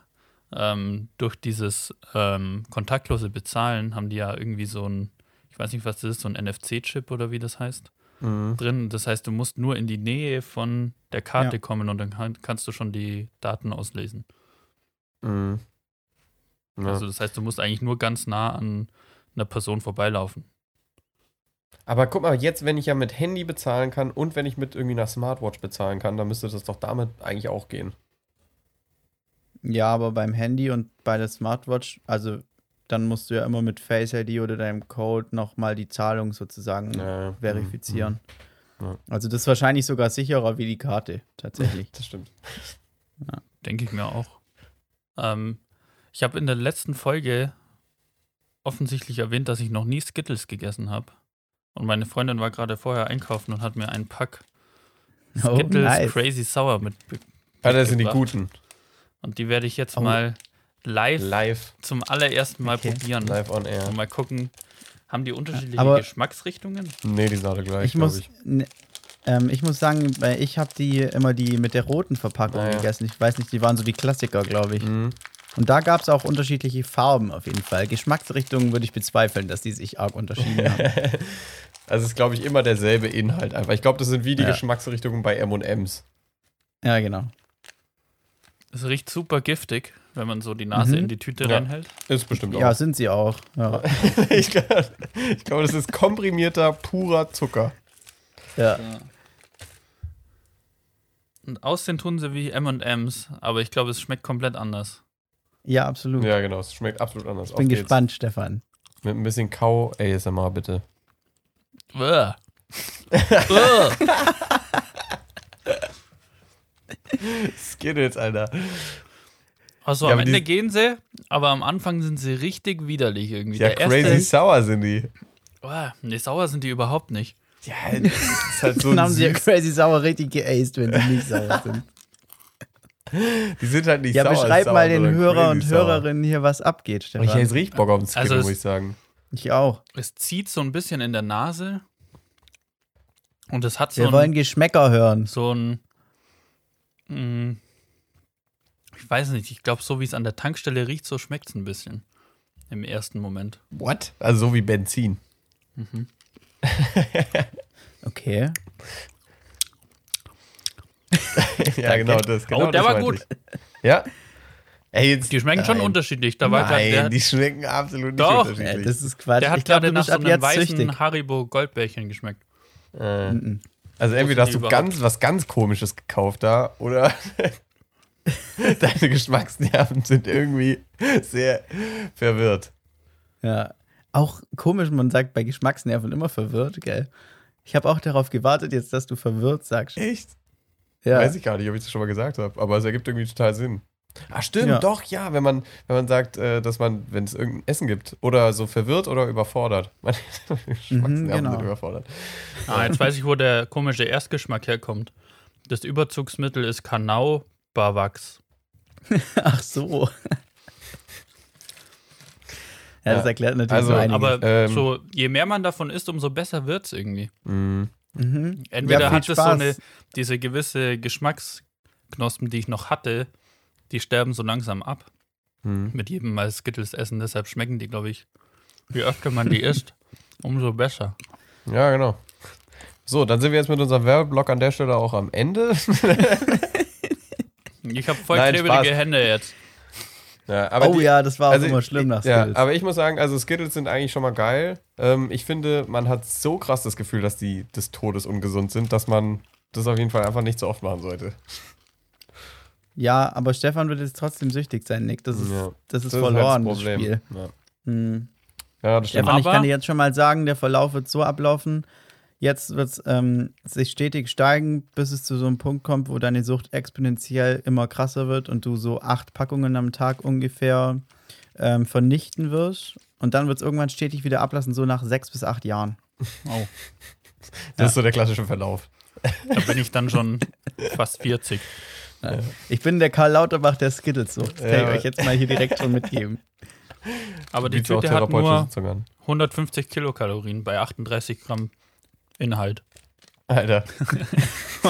ähm, durch dieses ähm, kontaktlose Bezahlen haben die ja irgendwie so ein, ich weiß nicht, was das ist, so ein NFC-Chip oder wie das heißt, Mhm. drin. Das heißt, du musst nur in die Nähe von der Karte Ja. kommen und dann kann, kannst du schon die Daten auslesen. Mhm. Ja. Also das heißt, du musst eigentlich nur ganz nah an einer Person vorbeilaufen. Aber guck mal, jetzt, wenn ich ja mit Handy bezahlen kann und wenn ich mit irgendwie einer Smartwatch bezahlen kann, dann müsste das doch damit eigentlich auch gehen. Ja, aber beim Handy und bei der Smartwatch, also dann musst du ja immer mit Face ID oder deinem Code nochmal die Zahlung sozusagen Ja, verifizieren. Mhm. Ja. Also das ist wahrscheinlich sogar sicherer wie die Karte, tatsächlich. Das stimmt. Denke ich mir auch. Ähm, ich habe in der letzten Folge offensichtlich erwähnt, dass ich noch nie Skittles gegessen habe. Und meine Freundin war gerade vorher einkaufen und hat mir einen Pack Oh, Skittles nice. Crazy Sour mit. Ah, das sind die guten. Und die werde ich jetzt Oh. mal live, Live, zum allerersten Mal Okay. probieren. live on air. Und mal gucken, haben die unterschiedliche Aber- Geschmacksrichtungen? Nee, die sind alle gleich, Ich muss, ne, ähm, ich muss sagen, weil ich habe die immer die mit der roten Verpackung Ah, ja. gegessen. Ich weiß nicht, die waren so die Klassiker, glaube ich. Mhm. Und da gab es auch unterschiedliche Farben auf jeden Fall. Geschmacksrichtungen würde ich bezweifeln, dass die sich arg unterschieden haben. Also es ist, glaube ich, immer derselbe Inhalt einfach. Ich glaube, das sind wie die Ja. Geschmacksrichtungen bei M&M's. Ja, genau. Es riecht super giftig, wenn man so die Nase Mhm. in die Tüte Ja. reinhält. Ist bestimmt Ja, auch. sind sie auch. Ja. ich glaube, glaub, das ist komprimierter, purer Zucker. ja. Und aussehen tun sie wie M&M's, aber ich glaube, es schmeckt komplett anders. Ja, absolut. Ja, genau. Es schmeckt absolut anders. ich bin Auf geht's. gespannt, Stefan. Mit ein bisschen Kau-ASMR, bitte. Uah. Uah. Skittles, Alter. Also Ja, am Ende gehen sie, aber am Anfang sind sie richtig widerlich irgendwie. Ja, Der crazy erste, sour sind die. Uah, nee, sauer sind die überhaupt nicht. Ja, das ist halt so Dann haben sie ja Crazy Sauer richtig geaced, wenn sie nicht sauer sind. Die sind halt nicht Ja, sauer. beschreib sauer, mal den Hörer und. Hörerinnen hier, was abgeht, Ich Stefan. hätte jetzt richtig Bock auf den Skittle, Also es- muss ich sagen. Ich auch. Es zieht so ein bisschen in der Nase. Und es hat so Wir wollen ein, Geschmäcker hören. so ein mh, ich weiß nicht, ich glaube, so wie es an der Tankstelle riecht, so schmeckt es ein bisschen. Im ersten Moment. What? Also so wie Benzin. Okay. ja, genau das. Genau Oh, der das war gut. Ich. Ja? Ey, jetzt, Die schmecken schon nein. unterschiedlich. Da war grad Nein, der, die schmecken absolut nicht Doch. Äh, unterschiedlich. das ist Quatsch. der hat gerade nach so einem weißen süchtig. Haribo Goldbärchen geschmeckt. äh, Mhm. Also entweder hast du überhaupt- ganz was ganz komisches gekauft da oder deine Geschmacksnerven sind irgendwie sehr verwirrt. Ja. Auch komisch, man sagt bei Geschmacksnerven immer verwirrt, gell? Ich habe auch darauf gewartet, jetzt, dass du verwirrt sagst. Echt? Ja. Weiß ich gar nicht, ob ich das schon mal gesagt habe, aber es ergibt irgendwie total Sinn. Ah, stimmt, Ja. doch, ja, wenn man, wenn man sagt, äh, dass man, wenn es irgendein Essen gibt, oder so verwirrt oder überfordert. Meine Geschmacksnerven genau. sind überfordert. Ah, jetzt weiß ich, wo der komische Erstgeschmack herkommt. Das Überzugsmittel ist Kanau Bavax. Ach so. ja, das Ja. erklärt natürlich Also, so einiges. Aber Ähm. so, je mehr man davon isst, umso besser wird es irgendwie. Mhm. mhm. Entweder Ja, hat es so eine, diese gewisse Geschmacksknospen, die ich noch hatte, die sterben so langsam ab. Mhm. Mit jedem Mal Skittles essen. Deshalb schmecken die, glaube ich, je öfter man die isst, umso besser. Ja, genau. So, dann sind wir jetzt mit unserem Werbeblock an der Stelle auch am Ende. Ich habe voll Nein, klebrige Spaß. Hände jetzt. ja, aber oh die, ja, das war auch also immer schlimm nach Ja, Skittles. aber ich muss sagen, also Skittles sind eigentlich schon mal geil. Ähm, ich finde, man hat so krass das Gefühl, dass die des Todes ungesund sind, dass man das auf jeden Fall einfach nicht so oft machen sollte. Ja, aber Stefan wird jetzt trotzdem süchtig sein, Nick. Das ist, Ja. das ist Das verloren, halt das Spiel. Ja. Hm. ja, das stimmt. Stefan, ich kann dir jetzt schon mal sagen, der Verlauf wird so ablaufen. Jetzt wird es ähm, sich stetig steigen, bis es zu so einem Punkt kommt, wo deine Sucht exponentiell immer krasser wird und du so acht Packungen am Tag ungefähr ähm, vernichten wirst. Und dann wird es irgendwann stetig wieder ablassen, so nach sechs bis acht Jahren. Oh, Das ist so der klassische Verlauf. da bin ich dann schon fast 40. Ich bin der Karl Lauterbach der Skittles-Sucht. Das kann Ja. ich euch jetzt mal hier direkt schon mitgeben. Aber die Tüte hat nur Sitzung an. 150 Kilokalorien bei 38 Gramm Inhalt. Alter,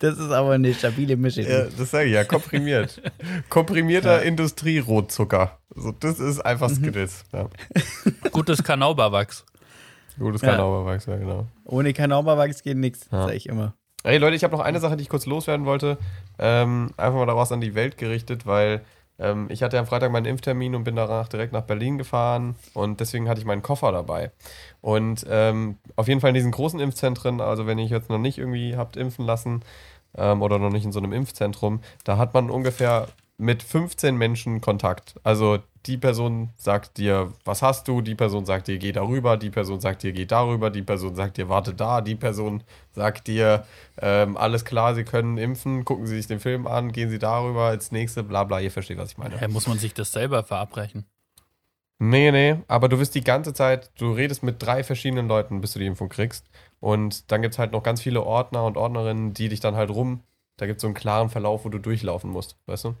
das ist aber eine stabile Mischung. ja, das sage ich ja, komprimiert. Komprimierter Industrierotzucker. So, das ist einfach Skittles. Ja. Gutes Kanauberwachs. Gutes Ja. Kanauberwachs, ja, genau. Ohne Kanauberwachs geht nichts, Ja. sage ich immer. Hey Leute, ich habe noch eine Sache, die ich kurz loswerden wollte. Ähm, einfach mal daraus an die Welt gerichtet, weil ähm, ich hatte am Freitag meinen Impftermin und bin danach direkt nach Berlin gefahren und deswegen hatte ich meinen Koffer dabei. Und ähm, auf jeden Fall in diesen großen Impfzentren, also wenn ihr jetzt noch nicht irgendwie habt impfen lassen ähm, oder noch nicht in so einem Impfzentrum, da hat man ungefähr mit 15 Menschen Kontakt. Also die Person sagt dir, was hast du? Die Person sagt dir, geh darüber. Die Person sagt dir, geh darüber. Die Person sagt dir, warte da. Die Person sagt dir, ähm, alles klar, Sie können impfen. Gucken Sie sich den Film an. Gehen Sie darüber als nächste. Bla bla. Ihr versteht, was ich meine. Hä, muss man sich das selber verabreichen? Nee, nee, aber du wirst die ganze Zeit, du redest mit drei verschiedenen Leuten, bis du die Impfung kriegst. Und dann gibt es halt noch ganz viele Ordner und Ordnerinnen, die dich dann halt rum. Da gibt es so einen klaren Verlauf, wo du durchlaufen musst, weißt du?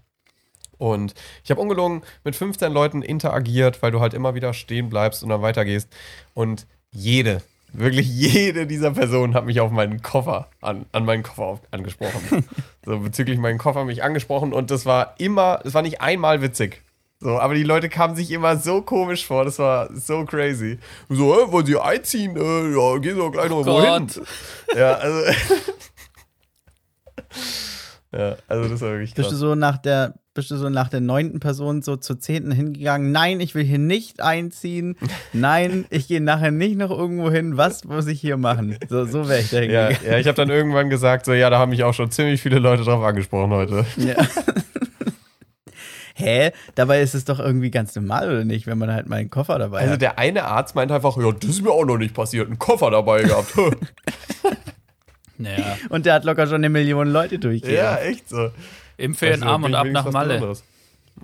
Und ich habe ungelogen mit 15 Leuten interagiert, weil du halt immer wieder stehen bleibst und dann weitergehst. Und jede, wirklich jede dieser Personen hat mich auf meinen Koffer, an, an meinen Koffer auf, angesprochen. so bezüglich meinen Koffer mich angesprochen und das war immer, es war nicht einmal witzig. So, aber die Leute kamen sich immer so komisch vor, das war so crazy. So, äh, wollen sie einziehen? Äh, ja, gehen sie doch gleich noch irgendwo hin. Ja, also. ja, also das war wirklich Bist krass. du so nach der, bist du so nach der neunten Person so zur zehnten hingegangen. Nein, ich will hier nicht einziehen. Nein, ich gehe nachher nicht noch irgendwo hin. Was muss ich hier machen? So, so wäre ich da Ja, hingegangen. ja ich habe dann irgendwann gesagt, so, ja, da haben mich auch schon ziemlich viele Leute drauf angesprochen heute. Ja. Hä? Dabei ist es doch irgendwie ganz normal, oder nicht, wenn man halt mal einen Koffer dabei Also hat. der eine Arzt meint einfach, ja, das ist mir auch noch nicht passiert, einen Koffer dabei gehabt. Naja, Und der hat locker schon eine Million Leute durchgejagt. ja, echt so. Impfe in den Arm und ab nach Malle.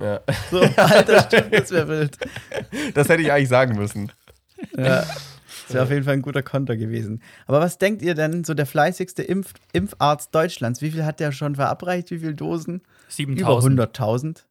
Ja, So, Alter, stimmt, das wäre wild. das hätte ich eigentlich sagen müssen. Ja. Das wäre auf jeden Fall ein guter Konter gewesen. Aber was denkt ihr denn, so der fleißigste Impf Impfarzt Deutschlands, wie viel hat der schon verabreicht? Wie viele Dosen? Über 7000. 100.000?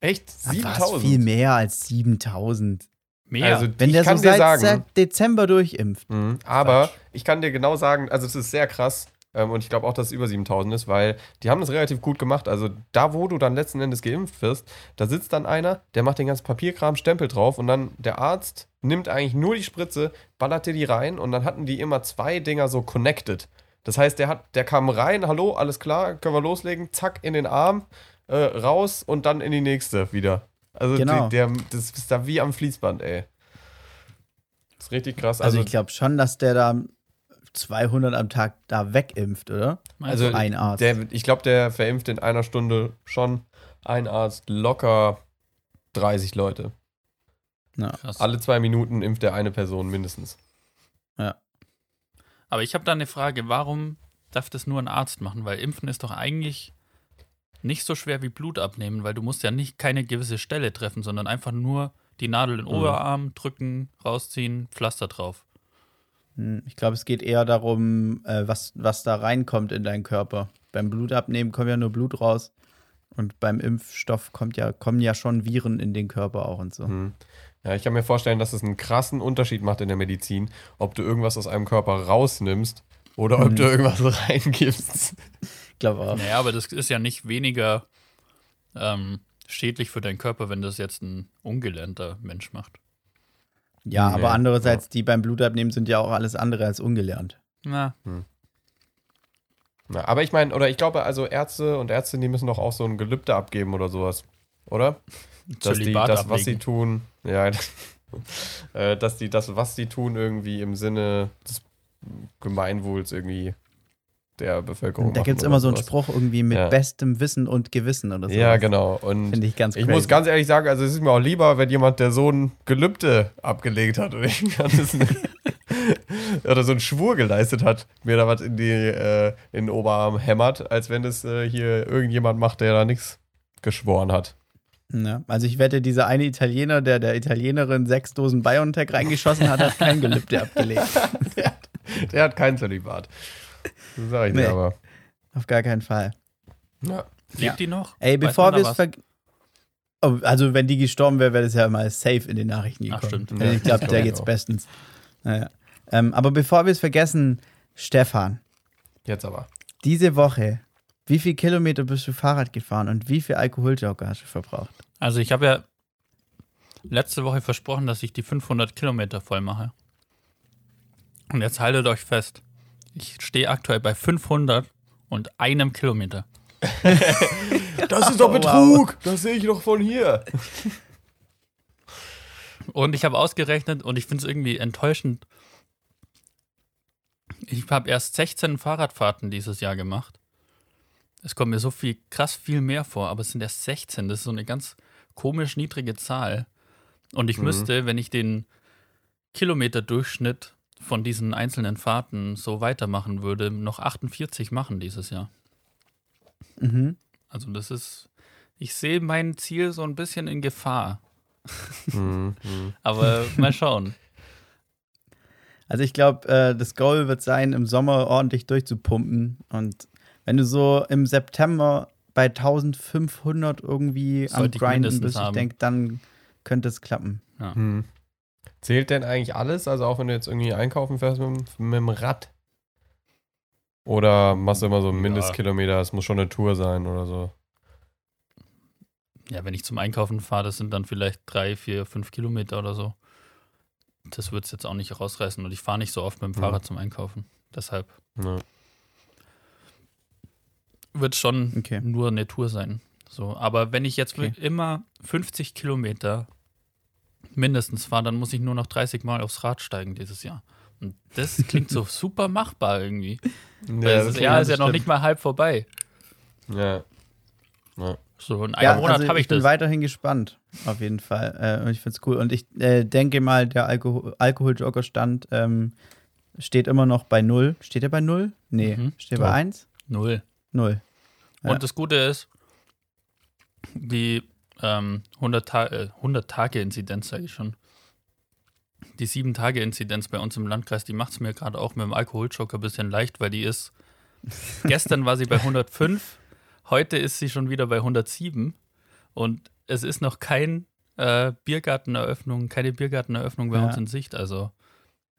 Echt? Ach, was, 7000? viel mehr als 7000. Mehr. Also, Wenn ich der kann so dir seit, sagen, seit Dezember durchimpft. Mhm. Aber ich kann dir genau sagen, also es ist sehr krass ähm, und ich glaube auch, dass es über 7000 ist, weil die haben das relativ gut gemacht. Also da, wo du dann letzten Endes geimpft wirst, da sitzt dann einer, der macht den ganzen Papierkram, Stempel drauf und dann der Arzt nimmt eigentlich nur die Spritze, ballert dir die rein und dann hatten die immer zwei Dinger so connected. Das heißt, der, hat, der kam rein, hallo, alles klar, können wir loslegen, zack, in den Arm, äh, raus und dann in die nächste wieder. Also Genau. der, der, das ist da wie am Fließband, ey. Das ist richtig krass. Also, Also, ich glaube schon, dass der da 200 am Tag da wegimpft, oder? Also ein Arzt. Der, ich glaube, der verimpft in einer Stunde schon ein Arzt locker 30 Leute. Krass. Alle zwei Minuten impft er eine Person mindestens. Aber ich habe da eine Frage, warum darf das nur ein Arzt machen? Weil Impfen ist doch eigentlich nicht so schwer wie Blut abnehmen, weil du musst ja nicht keine gewisse Stelle treffen, sondern einfach nur die Nadel in den Mhm. Oberarm drücken, rausziehen, Pflaster drauf. Hm, Ich glaube, es geht eher darum, äh, was, was da reinkommt in deinen Körper. Beim Blutabnehmen kommt ja nur Blut raus. Und beim Impfstoff kommt ja, kommen ja schon Viren in den Körper auch und so. Mhm. Ja, ich kann mir vorstellen, dass es einen krassen Unterschied macht in der Medizin, ob du irgendwas aus einem Körper rausnimmst oder ob Mhm. du irgendwas reingibst. Ich glaube auch. Naja, aber das ist ja nicht weniger ähm, schädlich für deinen Körper, wenn das jetzt ein ungelernter Mensch macht. Ja, Nee, aber andererseits, die beim Blutabnehmen sind ja auch alles andere als ungelernt. Na, Na, aber ich meine, oder ich glaube, also Ärzte und Ärztinnen, die müssen doch auch so ein Gelübde abgeben oder sowas. Oder? dass die das, was sie ablegen. tun, ja, äh, dass die das, was sie tun, irgendwie im Sinne des Gemeinwohls irgendwie der Bevölkerung da gibt es immer so einen. Spruch irgendwie mit Ja. bestem Wissen und Gewissen oder so. Ja, genau. Finde ich ganz ich crazy. muss ganz ehrlich sagen, also es ist mir auch lieber, wenn jemand, der so ein Gelübde abgelegt hat oder, ich oder so einen Schwur geleistet hat, mir da was in, die, äh, in den Oberarm hämmert, als wenn das äh, hier irgendjemand macht, der da nichts geschworen hat. Ja, also ich wette, dieser eine Italiener, der der Italienerin sechs Dosen BioNTech reingeschossen hat, hat kein Gelübde abgelegt. der, hat, der hat kein Zölibat. Das sag ich Nee. dir aber. Auf gar keinen Fall. Ja. Lebt Ja. die noch? Ey, bevor wir es ver oh, Also, wenn die gestorben wäre, wäre das ja mal safe in den Nachrichten Ach, gekommen. stimmt. Also Ja, ich glaube, der geht's auch. bestens. Naja. Ähm, aber bevor wir es vergessen, Stefan, Jetzt aber. diese Woche, wie viel Kilometer bist du Fahrrad gefahren und wie viel Alkoholjogger hast du verbraucht? Also ich habe ja letzte Woche versprochen, dass ich die 500 Kilometer voll mache. Und jetzt haltet euch fest. Ich stehe aktuell bei 500 und einem Kilometer. Das ist doch Oh, Betrug! Das sehe ich doch von hier. Und ich habe ausgerechnet und ich finde es irgendwie enttäuschend. Ich habe erst 16 Fahrradfahrten dieses Jahr gemacht. Es kommt mir so viel, krass viel mehr vor, aber es sind erst 16. Das ist so eine ganz komisch niedrige Zahl. Und ich Mhm. müsste, wenn ich den Kilometerdurchschnitt von diesen einzelnen Fahrten so weitermachen würde, noch 48 machen dieses Jahr. Mhm. Also das ist, ich sehe mein Ziel so ein bisschen in Gefahr. Mhm, mhm. Aber mal schauen. Also ich glaube, äh, das Goal wird sein, im Sommer ordentlich durchzupumpen. Und wenn du so im September bei 1500 irgendwie am Sollte ich Grinden bist, ich denke, dann könnte es klappen. Hm. Zählt denn eigentlich alles? Also auch wenn du jetzt irgendwie einkaufen fährst mit, dem- mit dem Rad? Oder machst du immer so einen Ja. Mindestkilometer? Es muss schon eine Tour sein oder so. Ja, wenn ich zum Einkaufen fahre, das sind dann vielleicht drei, vier, fünf Kilometer oder so. Das wird es jetzt auch nicht rausreißen und ich fahre nicht so oft mit dem. Fahrrad zum Einkaufen. Deshalb Ja. wird schon Okay. nur eine Tour sein. So, aber wenn ich jetzt Okay. immer 50 Kilometer mindestens fahre, dann muss ich nur noch 30 Mal aufs Rad steigen dieses Jahr. Und das klingt so super machbar irgendwie. Weil das Jahr ist ja noch stimmt. nicht mal halb vorbei. Ja. So, in einem Ja, Monat also habe ich, ich bin das. weiterhin gespannt, auf jeden Fall. Äh, und ich finde es cool. Und ich äh, denke mal, der Alkohol Alkoholjogger-Stand ähm, steht immer noch bei null. Steht er bei null? Nee, Mhm. steht Doch. bei eins? Null. Null. Ja. Und das Gute ist, die ähm, 100, Ta äh, 100 Tage Inzidenz, sage ich schon. Die 7 Tage Inzidenz bei uns im Landkreis, die macht es mir gerade auch mit dem Alkoholjoker ein bisschen leicht, weil die ist. gestern war sie bei 105, heute ist sie schon wieder bei 107 und es ist noch kein äh, Biergarteneröffnung, keine Biergarteneröffnung bei Ja. uns in Sicht. Also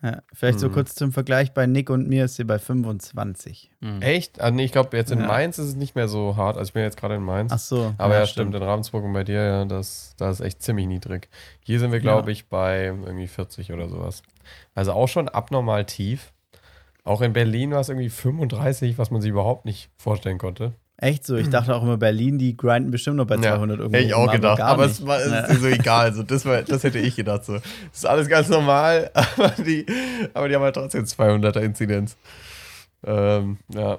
Ja, vielleicht so Mhm. kurz zum Vergleich: bei Nick und mir ist sie bei 25. mh. Echt? Nee, ich glaube, jetzt in Ja. Mainz ist es nicht mehr so hart. Also ich bin jetzt gerade in Mainz. Ach so. Aber ja, stimmt, in Ravensburg und bei dir, ja, das, das ist echt ziemlich niedrig. Hier sind wir, glaube ich, bei irgendwie 40 oder sowas. Also auch schon abnormal tief. Auch in Berlin war es irgendwie 35, was man sich überhaupt nicht vorstellen konnte. Echt so? Ich dachte auch immer, Berlin, die grinden bestimmt noch bei 200 irgendwo. Hätte ich auch gedacht, aber nicht. es war Ja. ist so egal. So, das, war, das hätte ich gedacht. So. Das ist alles ganz normal, aber die, aber die haben halt trotzdem 200er Inzidenz. Ähm, ja.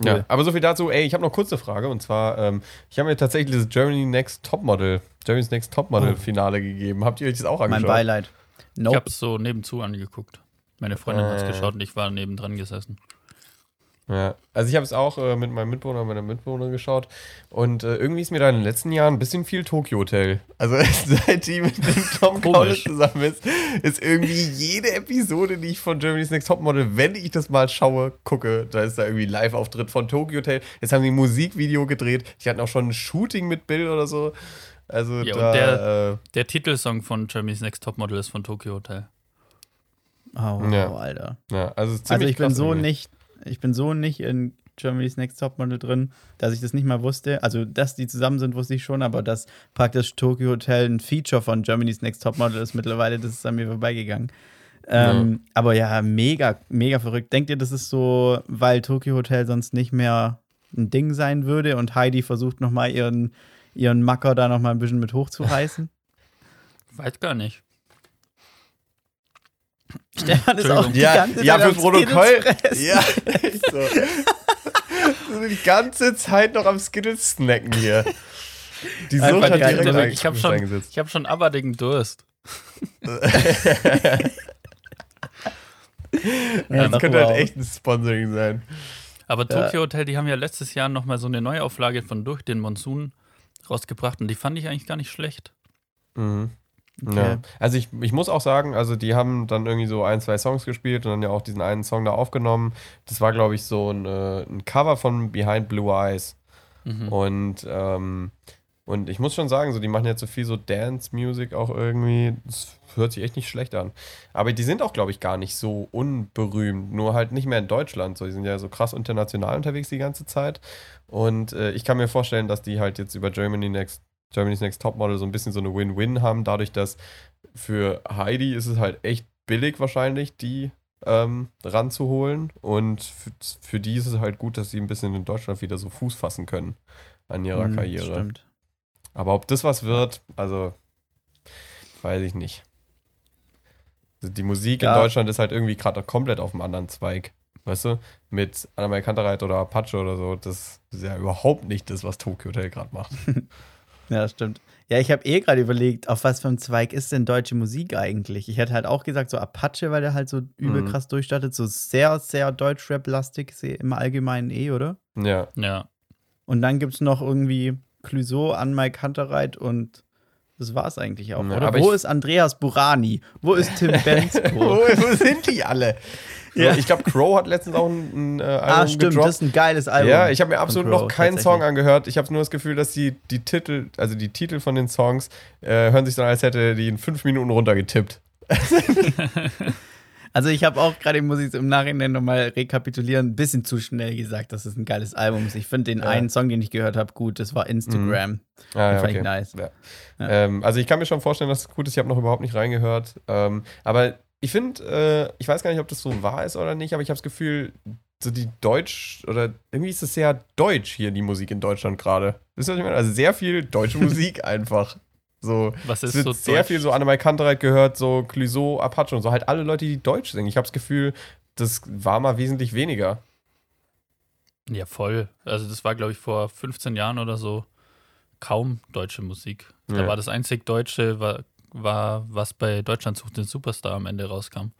Cool. ja. Aber so viel dazu. Ey, ich habe noch kurz eine Frage und zwar, ähm, ich habe mir tatsächlich das Germany Next Topmodel, Germany's Next Topmodel Oh. Finale gegeben. Habt ihr euch das auch Mein angeschaut? Beileid. Ich Nope. habe es so nebenzu angeguckt. Meine Freundin hat es Äh. geschaut und ich war nebendran gesessen. Ja, also ich habe es auch äh, mit meinem Mitbewohner und meiner Mitbewohnerin geschaut und äh, irgendwie ist mir da in den letzten Jahren ein bisschen viel Tokyo Hotel. Also seit die mit dem Tom Collins zusammen ist, ist irgendwie jede Episode, die ich von Germany's Next Topmodel, wenn ich das mal schaue, gucke, da ist da irgendwie Live-Auftritt von Tokyo Hotel. Jetzt haben die ein Musikvideo gedreht. Die hatten auch schon ein Shooting mit Bill oder so. Also Ja, und da, der- äh, Der Titelsong von Germany's Next Topmodel ist von Tokyo Hotel. Oh, Ja. Alter. ja, also ziemlich Also ich bin so irgendwie. nicht, ich bin so nicht in Germany's Next Topmodel drin, dass ich das nicht mal wusste. Also, dass die zusammen sind, wusste ich schon, aber dass praktisch Tokyo Hotel ein Feature von Germany's Next Topmodel ist mittlerweile, das ist an mir vorbeigegangen. Ähm, Aber ja, mega, mega verrückt. Denkt ihr, das ist so, weil Tokyo Hotel sonst nicht mehr ein Ding sein würde und Heidi versucht nochmal ihren, ihren Macker da nochmal ein bisschen mit hochzureißen? Weiß gar nicht. Stefan ist auch die Ja, ganze ja, Zeit für am Protokoll. Ja, so. so. Die ganze Zeit noch am Skittles snacken hier. Die Sucht hat direkt ein- ich habe schon, eingesetzt. ich hab schon abartigen Durst. Ja, Das könnte wow. halt echt ein Sponsoring sein. Aber Ja. Tokyo Hotel, die haben ja letztes Jahr nochmal so eine Neuauflage von Durch den Monsun rausgebracht und die fand ich eigentlich gar nicht schlecht. Mhm. Okay. Ja. Also ich, ich muss auch sagen, also die haben dann irgendwie so ein, zwei Songs gespielt und dann ja auch diesen einen Song da aufgenommen. Das war, glaube ich, so ein, äh, ein Cover von Behind Blue Eyes. Mhm. Und, ähm, und ich muss schon sagen, so, die machen jetzt so viel so Dance-Music auch irgendwie. Das hört sich echt nicht schlecht an. Aber die sind auch, glaube ich, gar nicht so unberühmt. Nur halt nicht mehr in Deutschland. So, die sind ja so krass international unterwegs die ganze Zeit. Und äh, ich kann mir vorstellen, dass die halt jetzt über Germany Next, Germany's Next Topmodel so ein bisschen so eine Win-Win haben. Dadurch, dass für Heidi ist es halt echt billig wahrscheinlich, die ähm, ranzuholen. Und für, für die ist es halt gut, dass sie ein bisschen in Deutschland wieder so Fuß fassen können an ihrer Hm, Karriere. Stimmt. Aber ob das was wird, also weiß ich nicht. Also Die Musik Ja. in Deutschland ist halt irgendwie gerade komplett auf einem anderen Zweig. Weißt du? Mit Anna Kantereit oder Apache oder so. Das ist ja überhaupt nicht das, was Tokyo Hotel gerade macht. Ja, das stimmt. Ja, ich habe eh gerade überlegt, auf was für einem Zweig ist denn deutsche Musik eigentlich? Ich hätte halt auch gesagt, so Apache, weil der halt so übel Mhm. krass durchstartet, so sehr, sehr Deutschrap-lastig im Allgemeinen eh, oder? Ja. Ja. Und dann gibt es noch irgendwie Clouseau, an Mike Hunterreit und das war's eigentlich auch. Ja, oder? aber Wo ist Andreas Burani? Wo ist Tim wo, Bensko? wo sind die alle? Ja. Ich glaube, Crow hat letztens auch ein, ein äh, Album ah, stimmt, gedroppt. das ist ein geiles Album. Ja, ich habe mir absolut Crow, noch keinen Song angehört. Ich habe nur das Gefühl, dass die, die Titel, also die Titel von den Songs, äh, hören sich an, als hätte die in fünf Minuten runtergetippt. Also ich habe auch gerade, muss ich es im Nachhinein nochmal rekapitulieren, ein bisschen zu schnell gesagt, dass es ein geiles Album ist. Ich finde den Ja. Mhm. einen Song, den ich gehört habe, gut. Das war Instagram. Ah, Den fand ich nice. Ja. Ja. Ähm, also ich kann mir schon vorstellen, dass es gut ist. Ich habe noch überhaupt nicht reingehört. Ähm, aber ich finde, äh, ich weiß gar nicht, ob das so wahr ist oder nicht, aber ich habe das Gefühl, so die Deutsch, oder irgendwie ist es sehr deutsch hier, die Musik in Deutschland gerade. Wisst ihr, was ich meine? Also sehr viel deutsche Musik einfach. So, Was es ist wird so sehr deutsch? viel so Annemai Kantereit gehört, so Clouseau, Apache und so. Halt alle Leute, die Deutsch singen. Ich habe das Gefühl, das war mal wesentlich weniger. Ja, voll. Also das war, glaube ich, vor 15 Jahren oder so kaum deutsche Musik. Da Ja. war das einzig Deutsche, war, war, was bei Deutschland sucht den Superstar am Ende rauskam.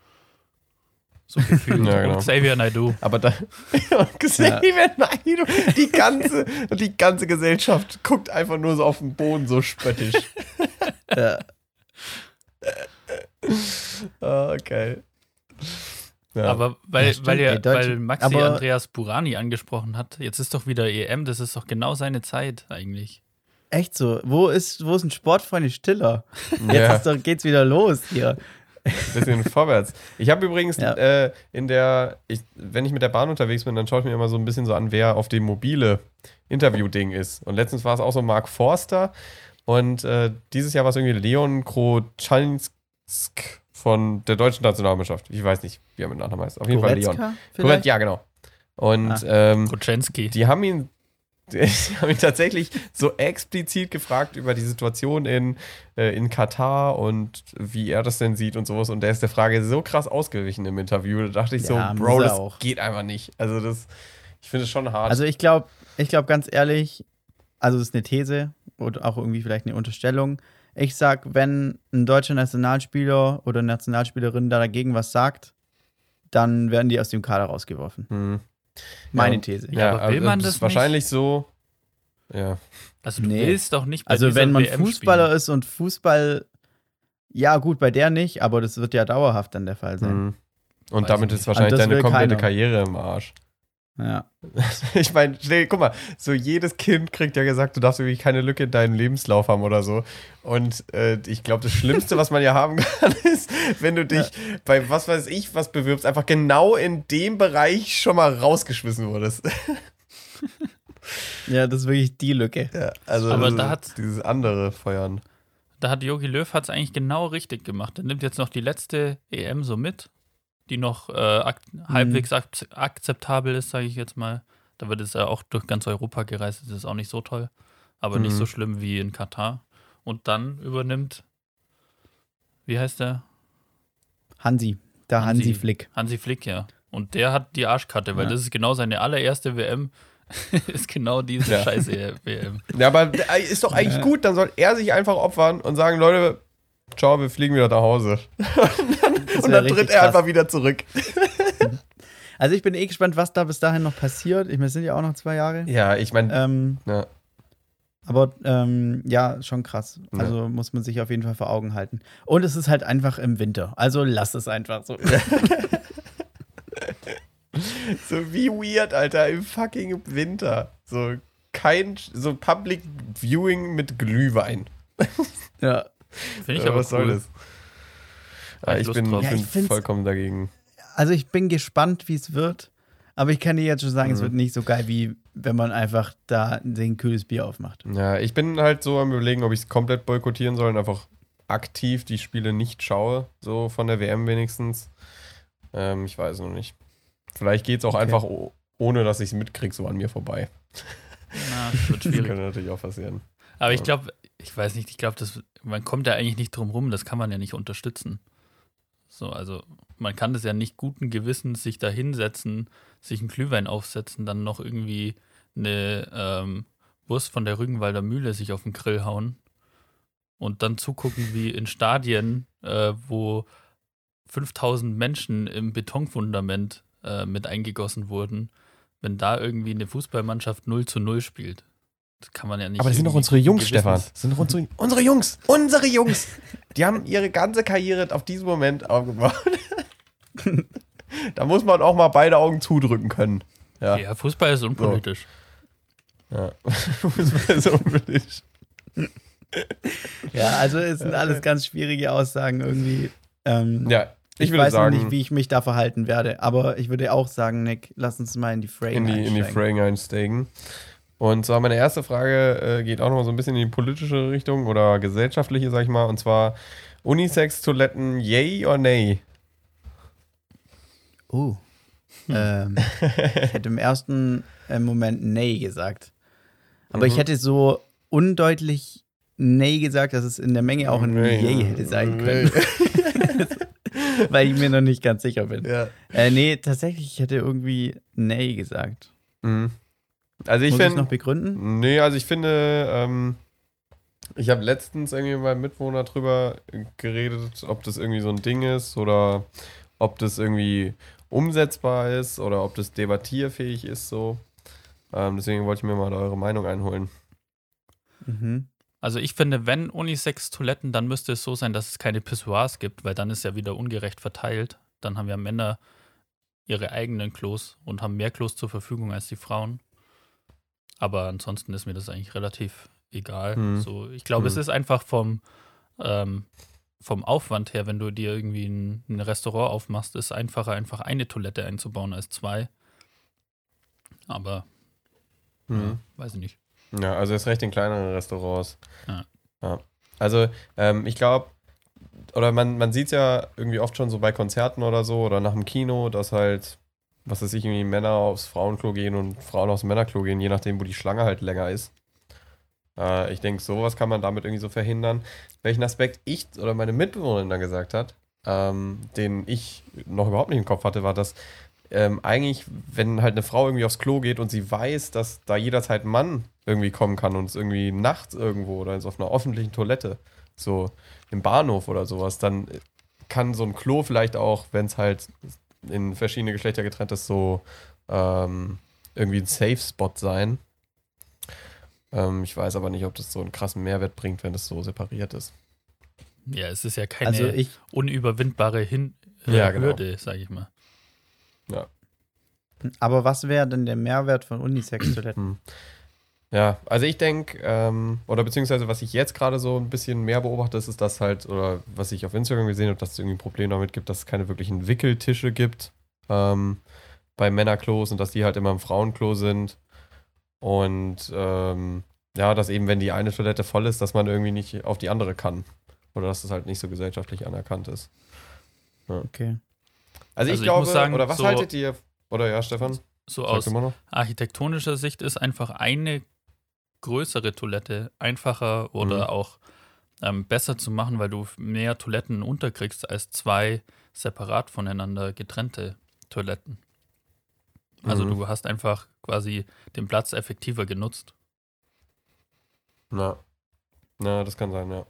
So gefühlt. Ja, genau. Und Xavier Naidoo. Aber da. Xavier Naidoo, die ganze, die ganze Gesellschaft guckt einfach nur so auf den Boden so spöttisch. Ja. Ah, geil. Ja. Aber weil, Ja, weil, Deutsche- weil Maxi aber- Andreas Burani angesprochen hat, jetzt ist doch wieder EM, das ist doch genau seine Zeit eigentlich. Echt so. Wo ist, wo ist ein Sportfreund Stiller? Jetzt Ja. ist doch, geht's wieder los hier. bisschen vorwärts. Ich habe übrigens Ja. äh, in der, ich, wenn ich mit der Bahn unterwegs bin, dann schaue ich mir immer so ein bisschen so an, wer auf dem mobile Interview-Ding ist. Und letztens war es auch so Mark Forster und äh, dieses Jahr war es irgendwie Leon Kroczansk von der deutschen Nationalmannschaft. Ich weiß nicht, wie er mit Nachnamen heißt. Auf jeden Fall Leon. Goretzka vielleicht? ja, genau. Und Ah. ähm, die haben ihn, die haben ihn tatsächlich so explizit gefragt über die Situation in, äh, in Katar und wie er das denn sieht und sowas. Und der ist der Frage so krass ausgewichen im Interview. Da dachte ich Ja, so, Bro, das auch. geht einfach nicht. Also das, ich finde es schon hart. Also ich glaube, ich glaube ganz ehrlich, also das ist eine These oder auch irgendwie vielleicht eine Unterstellung. Ich sag, wenn ein deutscher Nationalspieler oder Nationalspielerin da dagegen was sagt, dann werden die aus dem Kader rausgeworfen. hm. Meine Ja, These. Ja, aber will also man das das ist wahrscheinlich so. Ja. Also du Nee. willst doch nicht bei Also wenn man WM Fußballer spielen. ist und Fußball, ja gut, bei der nicht, aber das wird ja dauerhaft dann der Fall sein. Hm. Und Weiß damit ist nicht. wahrscheinlich deine komplette keiner. Karriere im Arsch. Ja. Ich meine, guck mal, so jedes Kind kriegt ja gesagt, du darfst irgendwie keine Lücke in deinem Lebenslauf haben oder so. Und äh, ich glaube, das Schlimmste, was man ja haben kann, ist, wenn du dich bei was weiß ich was bewirbst, einfach genau in dem Bereich schon mal rausgeschmissen wurdest. ja, das ist wirklich die Lücke. Ja, also Aber das da hat- dieses andere Feuern. Da hat Jogi Löw hat es eigentlich genau richtig gemacht. Er nimmt jetzt noch die letzte EM so mit, die noch äh, ak halbwegs ak akzeptabel ist, sage ich jetzt mal. Da wird es ja auch durch ganz Europa gereist, das ist auch nicht so toll, aber nicht Mhm. so schlimm wie in Katar. Und dann übernimmt, wie heißt der? Hansi, der Hansi. Hansi, Flick. Hansi Flick, ja. Und der hat die Arschkarte, weil Ja. das ist genau seine allererste WM. ist genau diese Ja. scheiße WM. Ja, aber ist doch eigentlich Ja. gut, dann soll er sich einfach opfern und sagen, Leute, ciao, wir fliegen wieder nach Hause. und dann, und dann tritt er krass. einfach wieder zurück. Also ich bin eh gespannt, was da bis dahin noch passiert. Ich meine, es sind ja auch noch zwei Jahre. Ja, ich meine, Ähm, ja. aber ähm, ja, schon krass. Ja. Also muss man sich auf jeden Fall vor Augen halten. Und es ist halt einfach im Winter. Also lass es einfach so. So wie weird, Alter, im fucking Winter. So kein, so Public Viewing mit Glühwein. ja. Finde ich Ja, aber was cool. soll das? Ja, Hab ich bin, ich Ja, bin ich find's- vollkommen dagegen. Also ich bin gespannt, wie es wird. Aber ich kann dir jetzt schon sagen, es Mhm. wird nicht so geil, wie wenn man einfach da ein kühles Bier aufmacht. Ja, ich bin halt so am überlegen, ob ich es komplett boykottieren soll und einfach aktiv die Spiele nicht schaue, so von der WM wenigstens. Ähm, ich weiß noch nicht. Vielleicht geht es auch Okay. einfach, ohne dass ich es mitkriege, so an mir vorbei. Na, das wird Das schwierig. könnte natürlich auch passieren. Aber ich glaube, ich weiß nicht, ich glaube, man kommt ja eigentlich nicht drum rum, das kann man ja nicht unterstützen. So, also man kann das ja nicht guten Gewissens sich da hinsetzen, sich einen Glühwein aufsetzen, dann noch irgendwie eine ähm, Wurst von der Rügenwalder Mühle sich auf den Grill hauen und dann zugucken, wie in Stadien, äh, wo 5000 Menschen im Betonfundament äh, mit eingegossen wurden, wenn da irgendwie eine Fußballmannschaft 0 zu 0 spielt. Das kann man ja nicht. Aber das sind doch unsere Jungs, Stefan. Das sind doch unsere, unsere Jungs. Unsere Jungs. Die haben ihre ganze Karriere auf diesen Moment aufgebaut. da muss man auch mal beide Augen zudrücken können. Ja. Ja, Fußball ist unpolitisch. ja. Fußball ist unbedingt. Ja, also es sind alles ganz schwierige Aussagen irgendwie. Ähm, Ja, ich, ich würde weiß sagen, noch nicht, wie ich mich da verhalten werde, aber ich würde auch sagen, Nick, lass uns mal in die Frame in die, in die einsteigen. Frame einsteigen. Und zwar meine erste Frage äh, geht auch noch so ein bisschen in die politische Richtung oder gesellschaftliche, sag ich mal. Und zwar Unisex-Toiletten, yay or nay? Oh. Ähm, ich hätte im ersten äh, Moment Nee gesagt. Aber Mhm. ich hätte so undeutlich Nee gesagt, dass es in der Menge auch ein Nee. Yay hätte sein können. Weil ich mir noch nicht ganz sicher bin. Ja. Äh, nee, tatsächlich, ich hätte irgendwie Nee gesagt. Mhm. Also ich Muss ich noch begründen? Nee, also ich finde, ähm, ich habe letztens irgendwie mit meinem Mitwohner drüber geredet, ob das irgendwie so ein Ding ist oder ob das irgendwie umsetzbar ist oder ob das debattierfähig ist so. Ähm, deswegen wollte ich mir mal eure Meinung einholen. Mhm. Also ich finde, wenn Unisex-Toiletten, dann müsste es so sein, dass es keine Pissoirs gibt, weil dann ist ja wieder ungerecht verteilt. Dann haben ja Männer ihre eigenen Klos und haben mehr Klos zur Verfügung als die Frauen. Aber ansonsten ist mir das eigentlich relativ egal. Hm. So, ich glaube, es Hm. ist einfach vom, ähm, vom Aufwand her, wenn du dir irgendwie ein, ein Restaurant aufmachst, ist einfacher, einfach eine Toilette einzubauen als zwei. Aber ja, Mhm. weiß ich nicht. Ja, also ist recht in kleineren Restaurants. Ja. Ja. Also, ähm, ich glaube, oder man, man sieht es ja irgendwie oft schon so bei Konzerten oder so oder nach dem Kino, dass halt, was weiß ich, irgendwie Männer aufs Frauenklo gehen und Frauen aufs Männerklo gehen, je nachdem, wo die Schlange halt länger ist. Äh, ich denke, sowas kann man damit irgendwie so verhindern. Welchen Aspekt ich oder meine Mitbewohnerin dann gesagt hat, ähm, den ich noch überhaupt nicht im Kopf hatte, war, dass ähm, eigentlich, wenn halt eine Frau irgendwie aufs Klo geht und sie weiß, dass da jederzeit ein Mann irgendwie kommen kann und es irgendwie nachts irgendwo oder auf einer öffentlichen Toilette, so im Bahnhof oder sowas, dann kann so ein Klo vielleicht auch, wenn es halt in verschiedene Geschlechter getrennt ist, so ähm, irgendwie ein Safe-Spot sein. Ähm, ich weiß aber nicht, ob das so einen krassen Mehrwert bringt, wenn es so separiert ist. Ja, es ist ja keine Also ich, unüberwindbare Hin äh, Ja, genau. Hürde, sage ich mal. aber was wäre denn der Mehrwert von Unisex-Toiletten? Ja, also ich denke, ähm, oder beziehungsweise was ich jetzt gerade so ein bisschen mehr beobachte, ist, ist das halt, oder was ich auf Instagram gesehen habe, dass es irgendwie ein Problem damit gibt, dass es keine wirklichen Wickeltische gibt ähm, bei Männerklos und dass die halt immer im Frauenklo sind. Und ähm, ja, dass eben, wenn die eine Toilette voll ist, dass man irgendwie nicht auf die andere kann. Oder dass das halt nicht so gesellschaftlich anerkannt ist. Okay. Also, Also ich ich glaube, muss sagen, oder was so- haltet ihr, oder ja, Stefan, So sag aus architektonischer Sicht ist einfach eine größere Toilette einfacher oder Mhm. auch ähm, besser zu machen, weil du mehr Toiletten unterkriegst als zwei separat voneinander getrennte Toiletten. Also Mhm. du hast einfach quasi den Platz effektiver genutzt. Na. Na, das kann sein, ja.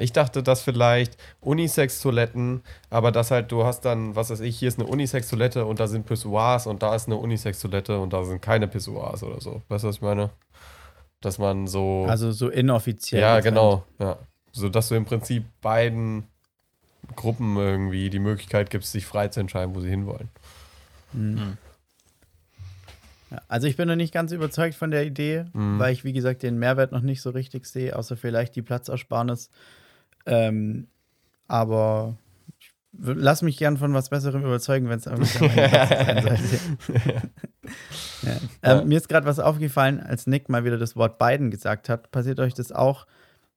Ich dachte, dass vielleicht Unisex-Toiletten, aber dass halt, du hast dann, was weiß ich, hier ist eine Unisex-Toilette und da sind Pissoirs und da ist eine Unisex-Toilette und da sind keine Pissoirs oder so. Weißt du, was ich meine? Dass man so. Also so inoffiziell. ja, getrennt. genau. Ja. So dass du im Prinzip beiden Gruppen irgendwie die Möglichkeit gibst, sich frei zu entscheiden, wo sie hinwollen. Mhm. Hm. Ja, also ich bin noch nicht ganz überzeugt von der Idee, Mhm. weil ich, wie gesagt, den Mehrwert noch nicht so richtig sehe, außer vielleicht die Platzersparnis. Ähm, aber lass mich gern von was Besserem überzeugen, wenn es sein sollte. ja. Ja. ähm, mir ist gerade was aufgefallen, als Nick mal wieder das Wort Biden gesagt hat. Passiert euch das auch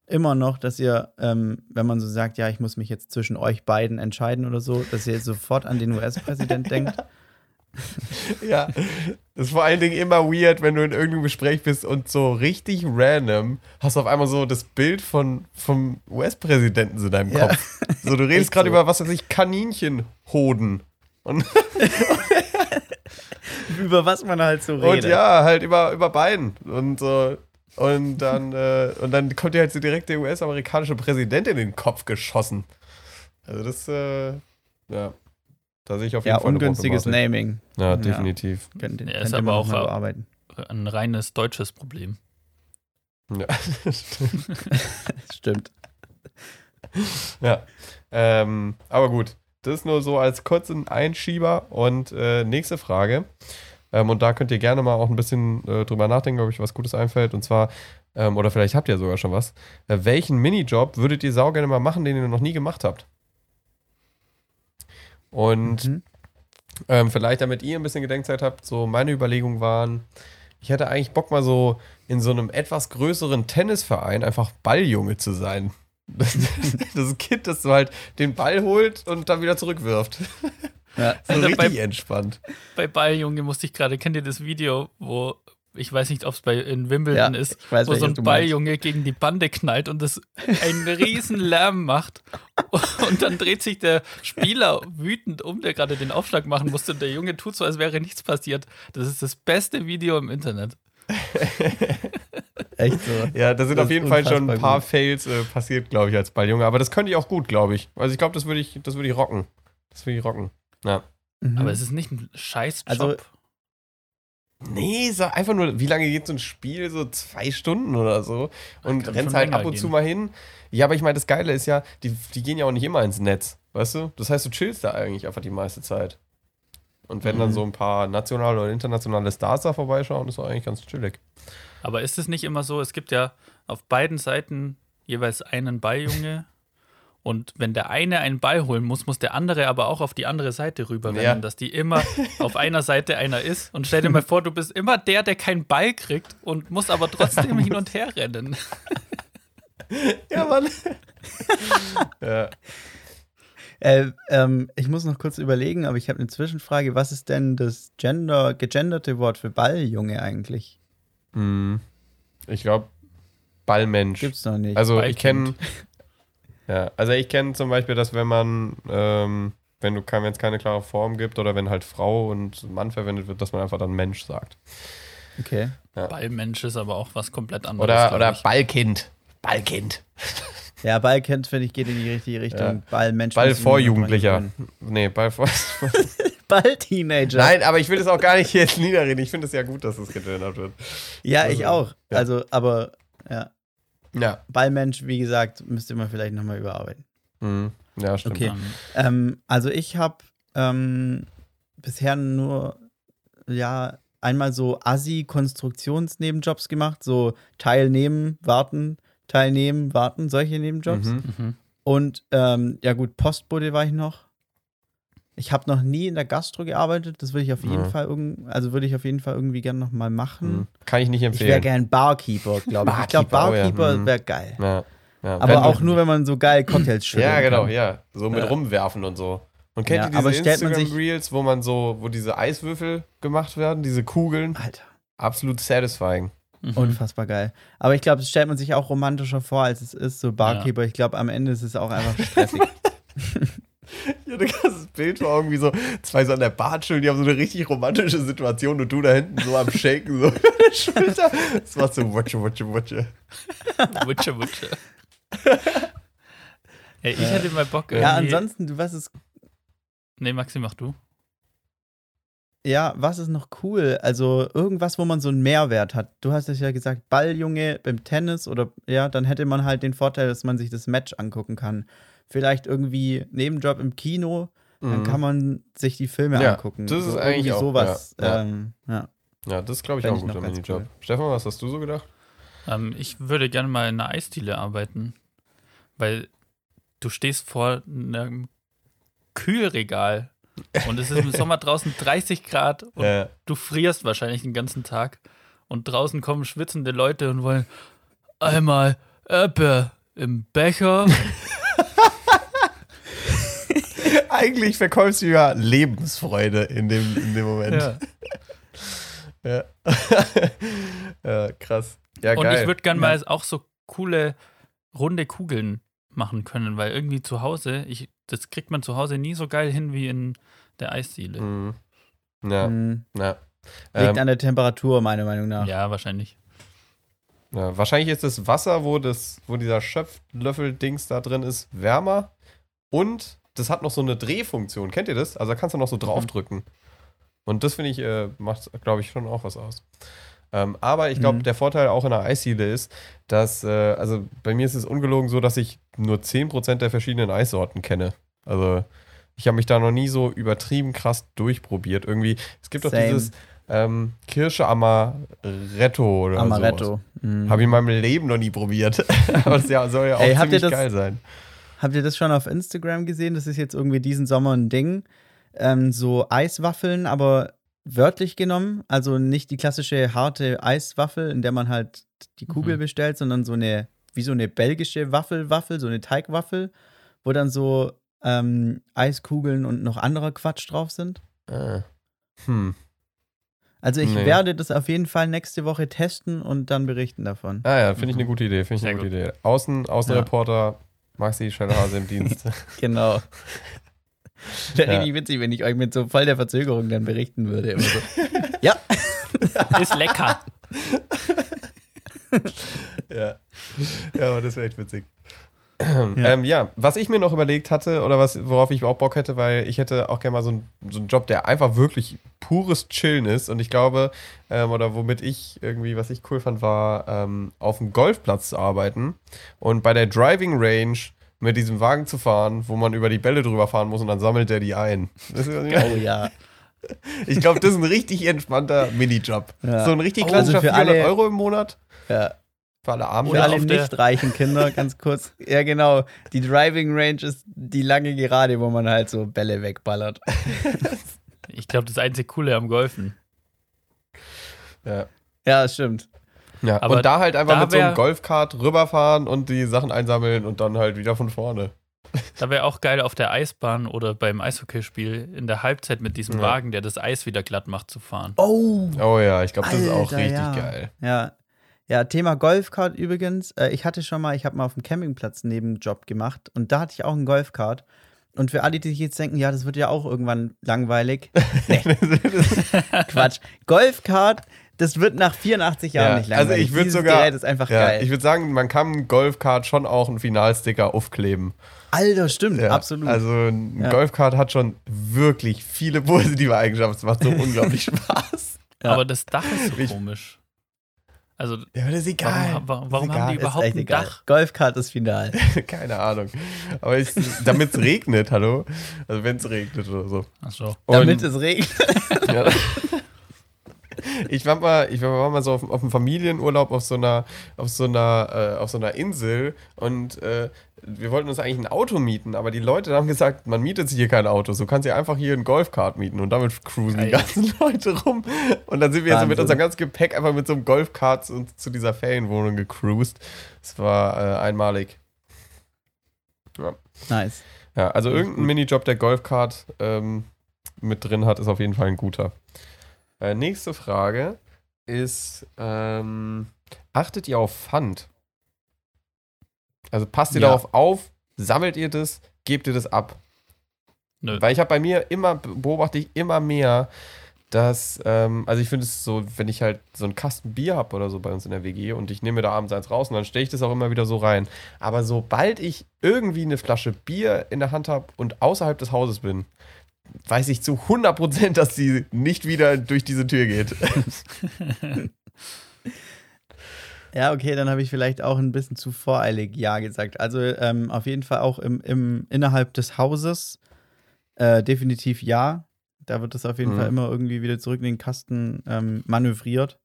immer noch, dass ihr, ähm, wenn man so sagt, ja, ich muss mich jetzt zwischen euch beiden entscheiden oder so, dass ihr sofort an den US-Präsident denkt? Ja, das ist vor allen Dingen immer weird, wenn du in irgendeinem Gespräch bist und so richtig random hast du auf einmal so das Bild von, vom US-Präsidenten in deinem Ja. Kopf. So, du redest gerade so. über, was weiß ich, Kaninchenhoden. Und, Über was man halt so redet. und ja, halt über, über Biden. Und so. Und dann, äh, und dann kommt dir halt so direkt der US-amerikanische Präsident in den Kopf geschossen. Also das, äh, ja. Da sehe ich auf jeden Ja, Fall ungünstiges. Naming. Ja, definitiv. Könnt, Ja, könnt ist ihr aber auch, äh, bearbeiten. Ein reines deutsches Problem. Ja. Stimmt. Ja. Ähm, aber gut, das nur so als kurzen Einschieber. Und äh, nächste Frage. Ähm, und da könnt ihr gerne mal auch ein bisschen äh, drüber nachdenken, ob euch was Gutes einfällt. Und zwar, ähm, oder vielleicht habt ihr sogar schon was. Äh, welchen Minijob würdet ihr saugerne mal machen, den ihr noch nie gemacht habt? Und Mhm. ähm, vielleicht, damit ihr ein bisschen Gedenkzeit habt, so meine Überlegungen waren, ich hätte eigentlich Bock mal so in so einem etwas größeren Tennisverein einfach Balljunge zu sein. Das, das Kind, das so halt den Ball holt und dann wieder zurückwirft. Ja. So Alter, richtig bei- entspannt. Bei Balljunge musste ich gerade, kennt ihr das Video, wo, ich weiß nicht, ob es bei in Wimbledon Ja, ist, weiß, wo so ein. Balljunge gegen die Bande knallt und das einen riesen Lärm macht. Und dann dreht sich der Spieler wütend um, der gerade den Aufschlag machen musste und der Junge tut so, als wäre nichts passiert. Das ist das beste Video im Internet. Echt so. Ja, da sind Das auf jeden Fall schon ein paar gut. Fails äh, passiert, glaube ich, als Balljunge. Aber das könnte ich auch gut, glaube ich. Also ich glaube, das würde ich, das würde ich rocken. Das würde ich rocken. Ja. Mhm. Aber es ist nicht ein scheiß Job. Also- Nee, so einfach nur, wie lange geht so ein Spiel? So zwei Stunden oder so. Und rennst halt ab und gehen. zu mal hin. Ja, aber ich meine, das Geile ist ja, die, die gehen ja auch nicht immer ins Netz, weißt du? Das heißt, du chillst da eigentlich einfach die meiste Zeit. Und wenn dann Mhm. so ein paar nationale oder internationale Stars da vorbeischauen, ist doch eigentlich ganz chillig. Aber ist es nicht immer so, es gibt ja auf beiden Seiten jeweils einen Balljunge und wenn der eine einen Ball holen muss, muss der andere aber auch auf die andere Seite rüberrennen, Ja. dass die immer auf einer Seite einer ist. Und stell dir mal vor, du bist immer der, der keinen Ball kriegt und muss aber trotzdem hin und her rennen. Ja, Mann. ja. Äh, ähm, ich muss noch kurz überlegen, aber ich habe eine Zwischenfrage. Was ist denn das Gender, gegenderte Wort für Balljunge eigentlich? Hm. Ich glaube, Ballmensch. Gibt's noch nicht. Also ich kenne, ja, also ich kenne zum Beispiel, dass wenn man, ähm, wenn du kein, wenn es keine klare Form gibt oder wenn halt Frau und Mann verwendet wird, dass man einfach dann Mensch sagt. okay. Ballmensch ist aber auch was komplett anderes. Oder, oder. Ballkind. Ballkind. Ja, Ballkind, finde ich, geht in die richtige Richtung. Ja. Ball müssen wir vor Jugendlicher. Nee, Ball vor. gewöhnen. Ball-Teenager. Nein, aber ich will das auch gar nicht jetzt niederreden. Ich finde es ja gut, dass es gegendert wird. Ja, Also, ich auch. ja. Also, aber ja. Ja. Ballmensch, wie gesagt, müsste man vielleicht nochmal überarbeiten. Mhm. Ja, stimmt. Okay. Ähm, also ich habe ähm, bisher nur ja einmal so Assi-Konstruktionsnebenjobs gemacht, so teilnehmen, warten, teilnehmen, warten, solche Nebenjobs. Mhm. mhm. Und ähm, ja gut, Postbote war ich noch. Ich habe noch nie in der Gastro gearbeitet. Das würde ich auf jeden Ja. Fall irgend, also würde ich auf jeden Fall irgendwie gerne noch mal machen. Mhm. Kann ich nicht Ich wäre empfehlen. gern Barkeeper, glaube ich. Ich glaube, Barkeeper, oh ja. Mhm. wäre geil. ja. Ja. Aber Wenn auch nur, wenn man so geil Cocktails schüttelt. Ja, genau, kann. ja. So mit Ja. rumwerfen und so. Und kennt Ja, ihr diese Instagram-Reels, wo man so, wo diese Eiswürfel gemacht werden, diese Kugeln? Alter. Absolut satisfying. Mhm. Unfassbar geil. Aber ich glaube, das stellt man sich auch romantischer vor, als es ist, so Barkeeper. Ich glaube, am Ende ist es auch einfach stressig. Ja, du kannst das Bild vor irgendwie so, zwei so an der Bartschule, die haben so eine richtig romantische Situation und du da hinten so am Shaken, so über der Schulter. Das macht so Wutsche, Wutsche, Wutsche. Wutsche, Wutsche. Ey, ich hätte mal Bock ja, ansonsten, du, was ist, Nee, Maxi, mach du. Ja, was ist noch cool? Also irgendwas, wo man so einen Mehrwert hat. Du hast es ja gesagt, Balljunge beim Tennis oder ja, dann hätte man halt den Vorteil, dass man sich das Match angucken kann. Vielleicht irgendwie Nebenjob im Kino, dann Mhm. kann man sich die Filme Ja, angucken. das ist so eigentlich irgendwie auch, sowas. ja. Ähm, ja. Ja, das ist, glaube ich, Fänd auch ein noch guter Minijob. cool. Stefan, was hast du so gedacht? Ähm, ich würde gerne mal in einer Eisdiele arbeiten, weil du stehst vor einem Kühlregal und es ist im Sommer draußen 30 Grad und Ja. du frierst wahrscheinlich den ganzen Tag und draußen kommen schwitzende Leute und wollen einmal Erdbeer im Becher. Eigentlich verkaufst du ja Lebensfreude in dem, in dem Moment. ja. Ja. ja, krass. Ja, Und geil. ich würde gerne mal auch so coole runde Kugeln machen können, weil irgendwie zu Hause, ich, das kriegt man zu Hause nie so geil hin wie in der Eisdiele. Mhm. Ja, Hm, ja. Liegt Ähm, an der Temperatur, meiner Meinung nach. Ja, wahrscheinlich. ja. Wahrscheinlich ist das Wasser, wo, das, wo dieser Schöpflöffel-Dings da drin ist, wärmer. Und das hat noch so eine Drehfunktion. Kennt ihr das? Also da kannst du noch so draufdrücken. Und das finde ich, äh, macht, glaube ich, schon auch was aus. Ähm, aber ich glaube, Mhm. der Vorteil auch in der Eisdiele ist, dass, äh, also bei mir ist es ungelogen so, dass ich nur 10% der verschiedenen Eissorten kenne. Also ich habe mich da noch nie so übertrieben krass durchprobiert. Irgendwie, es gibt doch Same. dieses ähm, Kirsche Amaretto oder Amaretto. Mhm. Habe ich in meinem Leben noch nie probiert. aber es ja, soll ja auch Ey, ziemlich das- geil sein. Habt ihr das schon auf Instagram gesehen? Das ist jetzt irgendwie diesen Sommer ein Ding. Ähm, so Eiswaffeln, aber wörtlich genommen. Also nicht die klassische harte Eiswaffel, in der man halt die Kugel Mhm. bestellt, sondern so eine, wie so eine belgische Waffelwaffel, so eine Teigwaffel, wo dann so ähm, Eiskugeln und noch anderer Quatsch drauf sind. Ah. Hm. Also ich Nee. werde das auf jeden Fall nächste Woche testen und dann berichten davon. Ah ja, finde ich eine gute Idee. Finde ich Sehr eine gute gut. Idee. Außen, Außenreporter, Maxi Schellhase im Dienst. Genau. Wäre Ja. richtig witzig, wenn ich euch mit so voll der Verzögerung dann berichten würde. Immer so. ja, Ist lecker. ja. ja, aber das wäre echt witzig. Ja. Ähm, ja, was ich mir noch überlegt hatte oder was, worauf ich auch Bock hätte, weil ich hätte auch gerne mal so, einen- so einen Job, der einfach wirklich pures Chillen ist. Und ich glaube, ähm, oder womit ich irgendwie, was ich cool fand, war, ähm, auf dem Golfplatz zu arbeiten und bei der Driving Range mit diesem Wagen zu fahren, wo man über die Bälle drüber fahren muss und dann sammelt der die ein. Das ist, oh ja. ich glaube, das ist ein richtig entspannter Minijob. Ja. So ein richtig Oh, klassischer also für 400 alle- Euro im Monat ja. für alle Armen. Für alle nicht reichen Kinder, ganz kurz. Ja, genau. Die Driving Range ist die lange Gerade, wo man halt so Bälle wegballert. Ich glaube, das einzige Coole am Golfen. Ja. Ja, das stimmt. Ja, Aber und da halt einfach da mit so einem Golfkart rüberfahren und die Sachen einsammeln und dann halt wieder von vorne. Da wäre auch geil, auf der Eisbahn oder beim Eishockeyspiel in der Halbzeit mit diesem Ja. Wagen, der das Eis wieder glatt macht, zu fahren. Oh! Oh ja, ich glaube, das ist auch richtig ja. geil. Ja. Ja, Thema Golfkart übrigens. Äh, ich hatte schon mal, ich habe mal auf dem Campingplatz einen Nebenjob gemacht und da hatte ich auch einen Golfkart. Und für alle, die sich jetzt denken, ja, das wird ja auch irgendwann langweilig. Nee. Quatsch. Golfkart, das wird nach 84 Jahren Ja, nicht also langweilig. ich würd Dieses sogar- Gerät ist einfach Ja, geil. ich würde sagen, man kann einem Golfkart schon auch einen Finalsticker aufkleben. Alter, stimmt, Ja, absolut. Also ein Ja. Golfkart hat schon wirklich viele positive Eigenschaften. Es macht so unglaublich Spaß. Ja. Aber das Dach ist so Ich- komisch. Also, Ja, aber das ist egal. warum, warum, warum ist haben die egal. ist überhaupt ein egal. Dach? Golfkart ist final. Keine Ahnung. Aber damit es regnet, hallo? Also wenn es regnet oder so. Achso. Und- Damit es regnet. Ja. Ich war mal, ich war mal so auf, auf einem Familienurlaub auf so einer, auf so einer, äh, auf so einer Insel und äh, wir wollten uns eigentlich ein Auto mieten, aber die Leute haben gesagt, man mietet sich hier kein Auto, so kannst du einfach hier ein Golfkart mieten und damit cruisen die Geil. ganzen Leute rum. Und dann sind wir so mit Wahnsinn. unserem ganzen Gepäck einfach mit so einem Golfkart zu, zu dieser Ferienwohnung gecruised. Es war äh, einmalig. Nice. Ja, also irgendein. Minijob, der Golfkart ähm, mit drin hat, ist auf jeden Fall ein guter. Äh, nächste Frage ist: ähm, Achtet ihr auf Pfand? Also passt ihr Ja. darauf auf? Sammelt ihr das? Gebt ihr das ab? Nö. Weil ich habe bei mir immer, beobachte ich immer mehr, dass, ähm, also ich finde es so, wenn ich halt so einen Kasten Bier habe oder so bei uns in der WG und ich nehme mir da abends eins raus und dann stelle ich das auch immer wieder so rein. Aber sobald ich irgendwie eine Flasche Bier in der Hand habe und außerhalb des Hauses bin, weiß ich zu 100%, dass sie nicht wieder durch diese Tür geht. Ja, okay, dann habe ich vielleicht auch ein bisschen zu voreilig Ja gesagt. Also ähm, auf jeden Fall auch im, im, innerhalb des Hauses äh, definitiv Ja. Da wird es auf jeden Mhm. Fall immer irgendwie wieder zurück in den Kasten ähm, manövriert.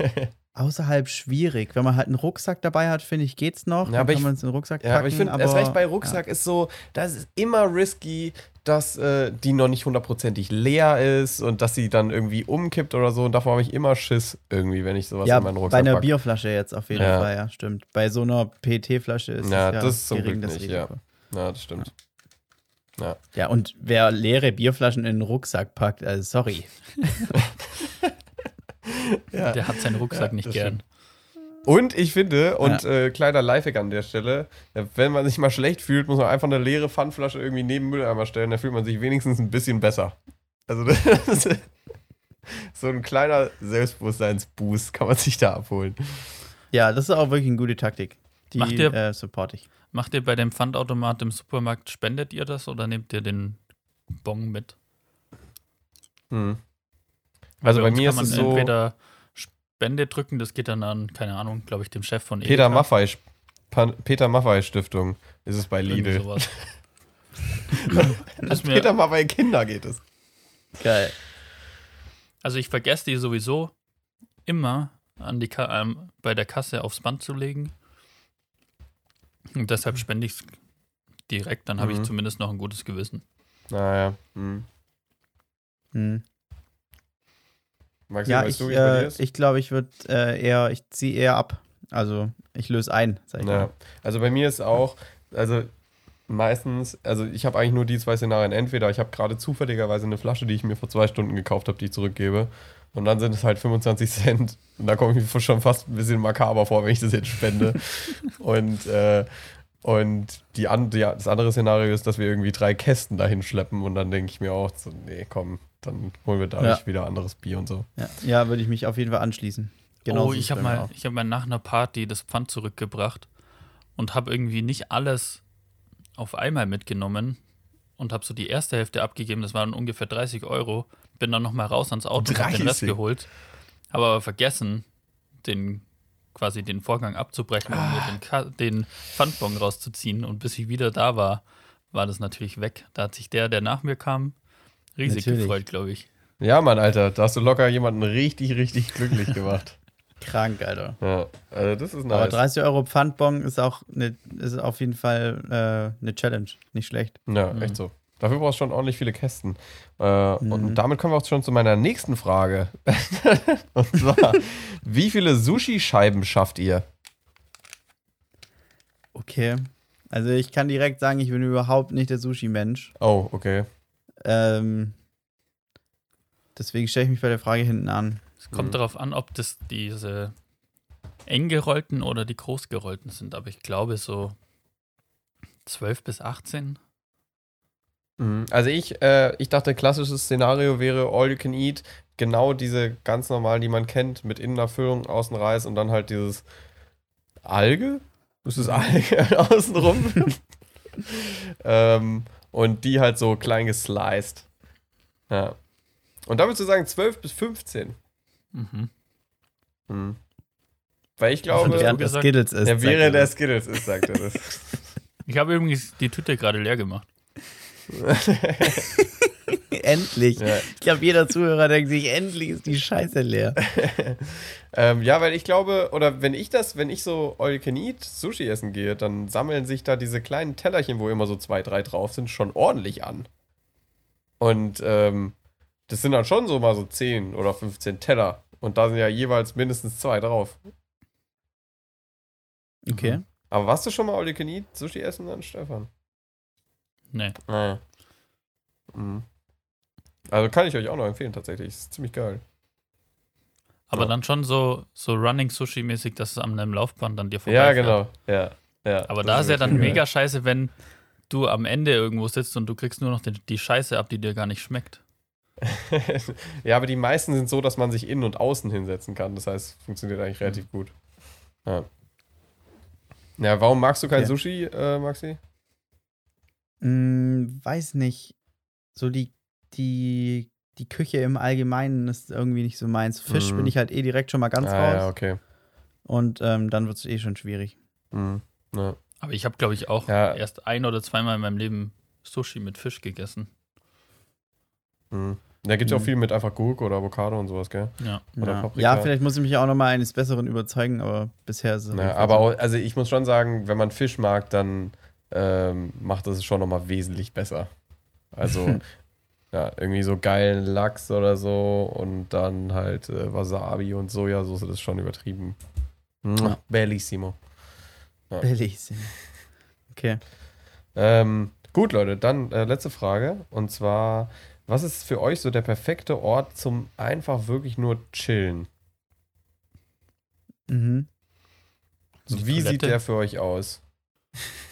Außerhalb schwierig. Wenn man halt einen Rucksack dabei hat, finde ich, geht's noch. Ja, Dann aber kann ich- man es in den Rucksack packen. Ja, aber ich finde, erst recht bei Rucksack ist so, das ist immer risky, dass äh, die noch nicht hundertprozentig leer ist und dass sie dann irgendwie umkippt oder so. Und davor habe ich immer Schiss irgendwie, wenn ich sowas Ja, in meinen bei Rucksack einer packe. Bierflasche jetzt auf jeden Ja. Fall, ja, stimmt. Bei so einer PET-Flasche ist Ja, es ja das ist zum gering, Glück das nicht, ja. Ja, das stimmt. Ja, und wer leere Bierflaschen in den Rucksack packt, also sorry. Ja. Der hat seinen Rucksack Ja, nicht das gern. Und ich finde, und äh, kleiner Lifehack an der Stelle, ja, wenn man sich mal schlecht fühlt, muss man einfach eine leere Pfandflasche irgendwie neben Mülleimer stellen, da fühlt man sich wenigstens ein bisschen besser. Also das ist so ein kleiner Selbstbewusstseinsboost kann man sich da abholen. Ja, das ist auch wirklich eine gute Taktik. Die Macht ihr- äh, support ich. Macht ihr bei dem Pfandautomat im Supermarkt, spendet ihr das oder nehmt ihr den Bon mit? Hm. Also bei uns mir kann ist es man so, Spende drücken, das geht dann an, keine Ahnung, glaube ich, dem Chef von Peter Edeka. Maffei, Pan- Peter Maffei Stiftung ist es bei Lidl. sowas. An Peter Maffei Kinder geht es. Geil. Also ich vergesse die sowieso immer an die Ka ähm, bei der Kasse aufs Band zu legen. Und deshalb spende ich es direkt, dann habe Mhm. ich zumindest noch ein gutes Gewissen. Naja. Hm. Hm. Maxi, Ja, weißt ich, äh, ich glaube, ich würde äh, eher, ich ziehe eher ab. Also ich löse ein, sag ich Ja. mal. Also bei mir ist auch, also meistens, also ich habe eigentlich nur die zwei Szenarien. Entweder ich habe gerade zufälligerweise eine Flasche, die ich mir vor zwei Stunden gekauft habe, die ich zurückgebe. Und dann sind es halt 25 Cent. Und da komme ich mir schon fast ein bisschen makaber vor, wenn ich das jetzt spende. und äh, und die, an, die, das andere Szenario ist, dass wir irgendwie drei Kästen dahin schleppen. Und dann denke ich mir auch so, nee, komm, dann holen wir dadurch Ja. wieder anderes Bier und so. Ja, ja würde ich mich auf jeden Fall anschließen. Genau oh, ich habe mal, ich hab mal nach einer Party das Pfand zurückgebracht und habe irgendwie nicht alles auf einmal mitgenommen und habe so die erste Hälfte abgegeben. Das waren ungefähr 30 Euro. Bin dann nochmal raus ans Auto und hab den Rest 30? geholt. Habe aber vergessen, den quasi den Vorgang abzubrechen und mir den, Ka den Pfandbon rauszuziehen. Und bis ich wieder da war, war das natürlich weg. Da hat sich der, der nach mir kam, riesig Natürlich. gefreut, glaube ich. Ja, Mann, Alter, da hast du locker jemanden richtig, richtig glücklich gemacht. Krank, Alter. Ja, also das ist Aber nice. 30 Euro Pfandbon ist auch eine, ist auf jeden Fall äh, eine Challenge. Nicht schlecht. Ja, Mhm. echt so. Dafür brauchst du schon ordentlich viele Kästen. Äh, Und Mhm. damit kommen wir auch schon zu meiner nächsten Frage. und zwar, wie viele Sushi-Scheiben schafft ihr? Okay. Also ich kann direkt sagen, ich bin überhaupt nicht der Sushi-Mensch. Oh, okay. Ähm, deswegen stelle ich mich bei der Frage hinten an. Es kommt Mhm. darauf an, ob das diese eng gerollten oder die groß gerollten sind. Aber ich glaube so 12 bis 18. Mhm. Also ich, äh, ich dachte, klassisches Szenario wäre All You Can Eat. Genau diese ganz normalen, die man kennt, mit Innenerfüllung, außen Reis und dann halt dieses Alge. Das ist Alge außenrum. ähm, und die halt so klein gesliced. Ja. Und da würdest du sagen 12 bis 15. Mhm. Mhm. Weil ich glaube, Während der gesagt? Skittles ist. wäre er der. Skittles ist, sagt er das. Ich habe übrigens die Tüte gerade leer gemacht. Endlich. ja. Ich glaube, jeder Zuhörer denkt sich, endlich ist die Scheiße leer. Ähm, ja, weil ich glaube, oder wenn ich das, wenn ich so All You Can Eat Sushi essen gehe, dann sammeln sich da diese kleinen Tellerchen, wo immer so zwei, drei drauf sind, schon ordentlich an. Und ähm, das sind dann schon so mal so 10 oder 15 Teller. Und da sind ja jeweils mindestens zwei drauf. Okay. Aber warst du schon mal All You Can Eat Sushi essen dann, Stefan? Nee. Ah, ja. Mhm. Also kann ich euch auch noch empfehlen, tatsächlich. Ist ziemlich geil. Aber Ja. dann schon so, so Running Sushi-mäßig, dass es an einem Laufband an dir Ja, vorbeifährt. genau. Ja, ja. Aber Das da ist ja dann geil. mega scheiße, wenn du am Ende irgendwo sitzt und du kriegst nur noch die, die Scheiße ab, die dir gar nicht schmeckt. ja, aber die meisten sind so, dass man sich innen und außen hinsetzen kann. Das heißt, funktioniert eigentlich relativ gut. Ja. Ja, warum magst du kein Ja. Sushi, äh, Maxi? Hm, weiß nicht. So die, die, die Küche im Allgemeinen ist irgendwie nicht so meins. Fisch Mhm. bin ich halt eh direkt schon mal ganz ah, raus. ja, okay. Und ähm, dann wird es eh schon schwierig. Mhm. Ja. Aber ich habe, glaube ich, auch Ja. erst ein oder zweimal in meinem Leben Sushi mit Fisch gegessen. Mhm. Da gibt es auch Mhm. viel mit einfach Gurke oder Avocado und sowas, gell? Ja. Oder Ja. Paprika. ja, vielleicht muss ich mich auch noch mal eines Besseren überzeugen, aber bisher ist es. Ja, aber so. auch, also ich muss schon sagen, wenn man Fisch mag, dann ähm, macht das es schon nochmal wesentlich besser. Also, ja, irgendwie so geilen Lachs oder so und dann halt äh, Wasabi und Sojasauce, das ist schon übertrieben. Ja. Bellissimo. Bellissimo. Okay. Ähm, gut, Leute, dann äh, letzte Frage. Und zwar, was ist für euch so der perfekte Ort zum einfach wirklich nur chillen? Mhm. So, Die wie sieht Toilette? der für euch aus?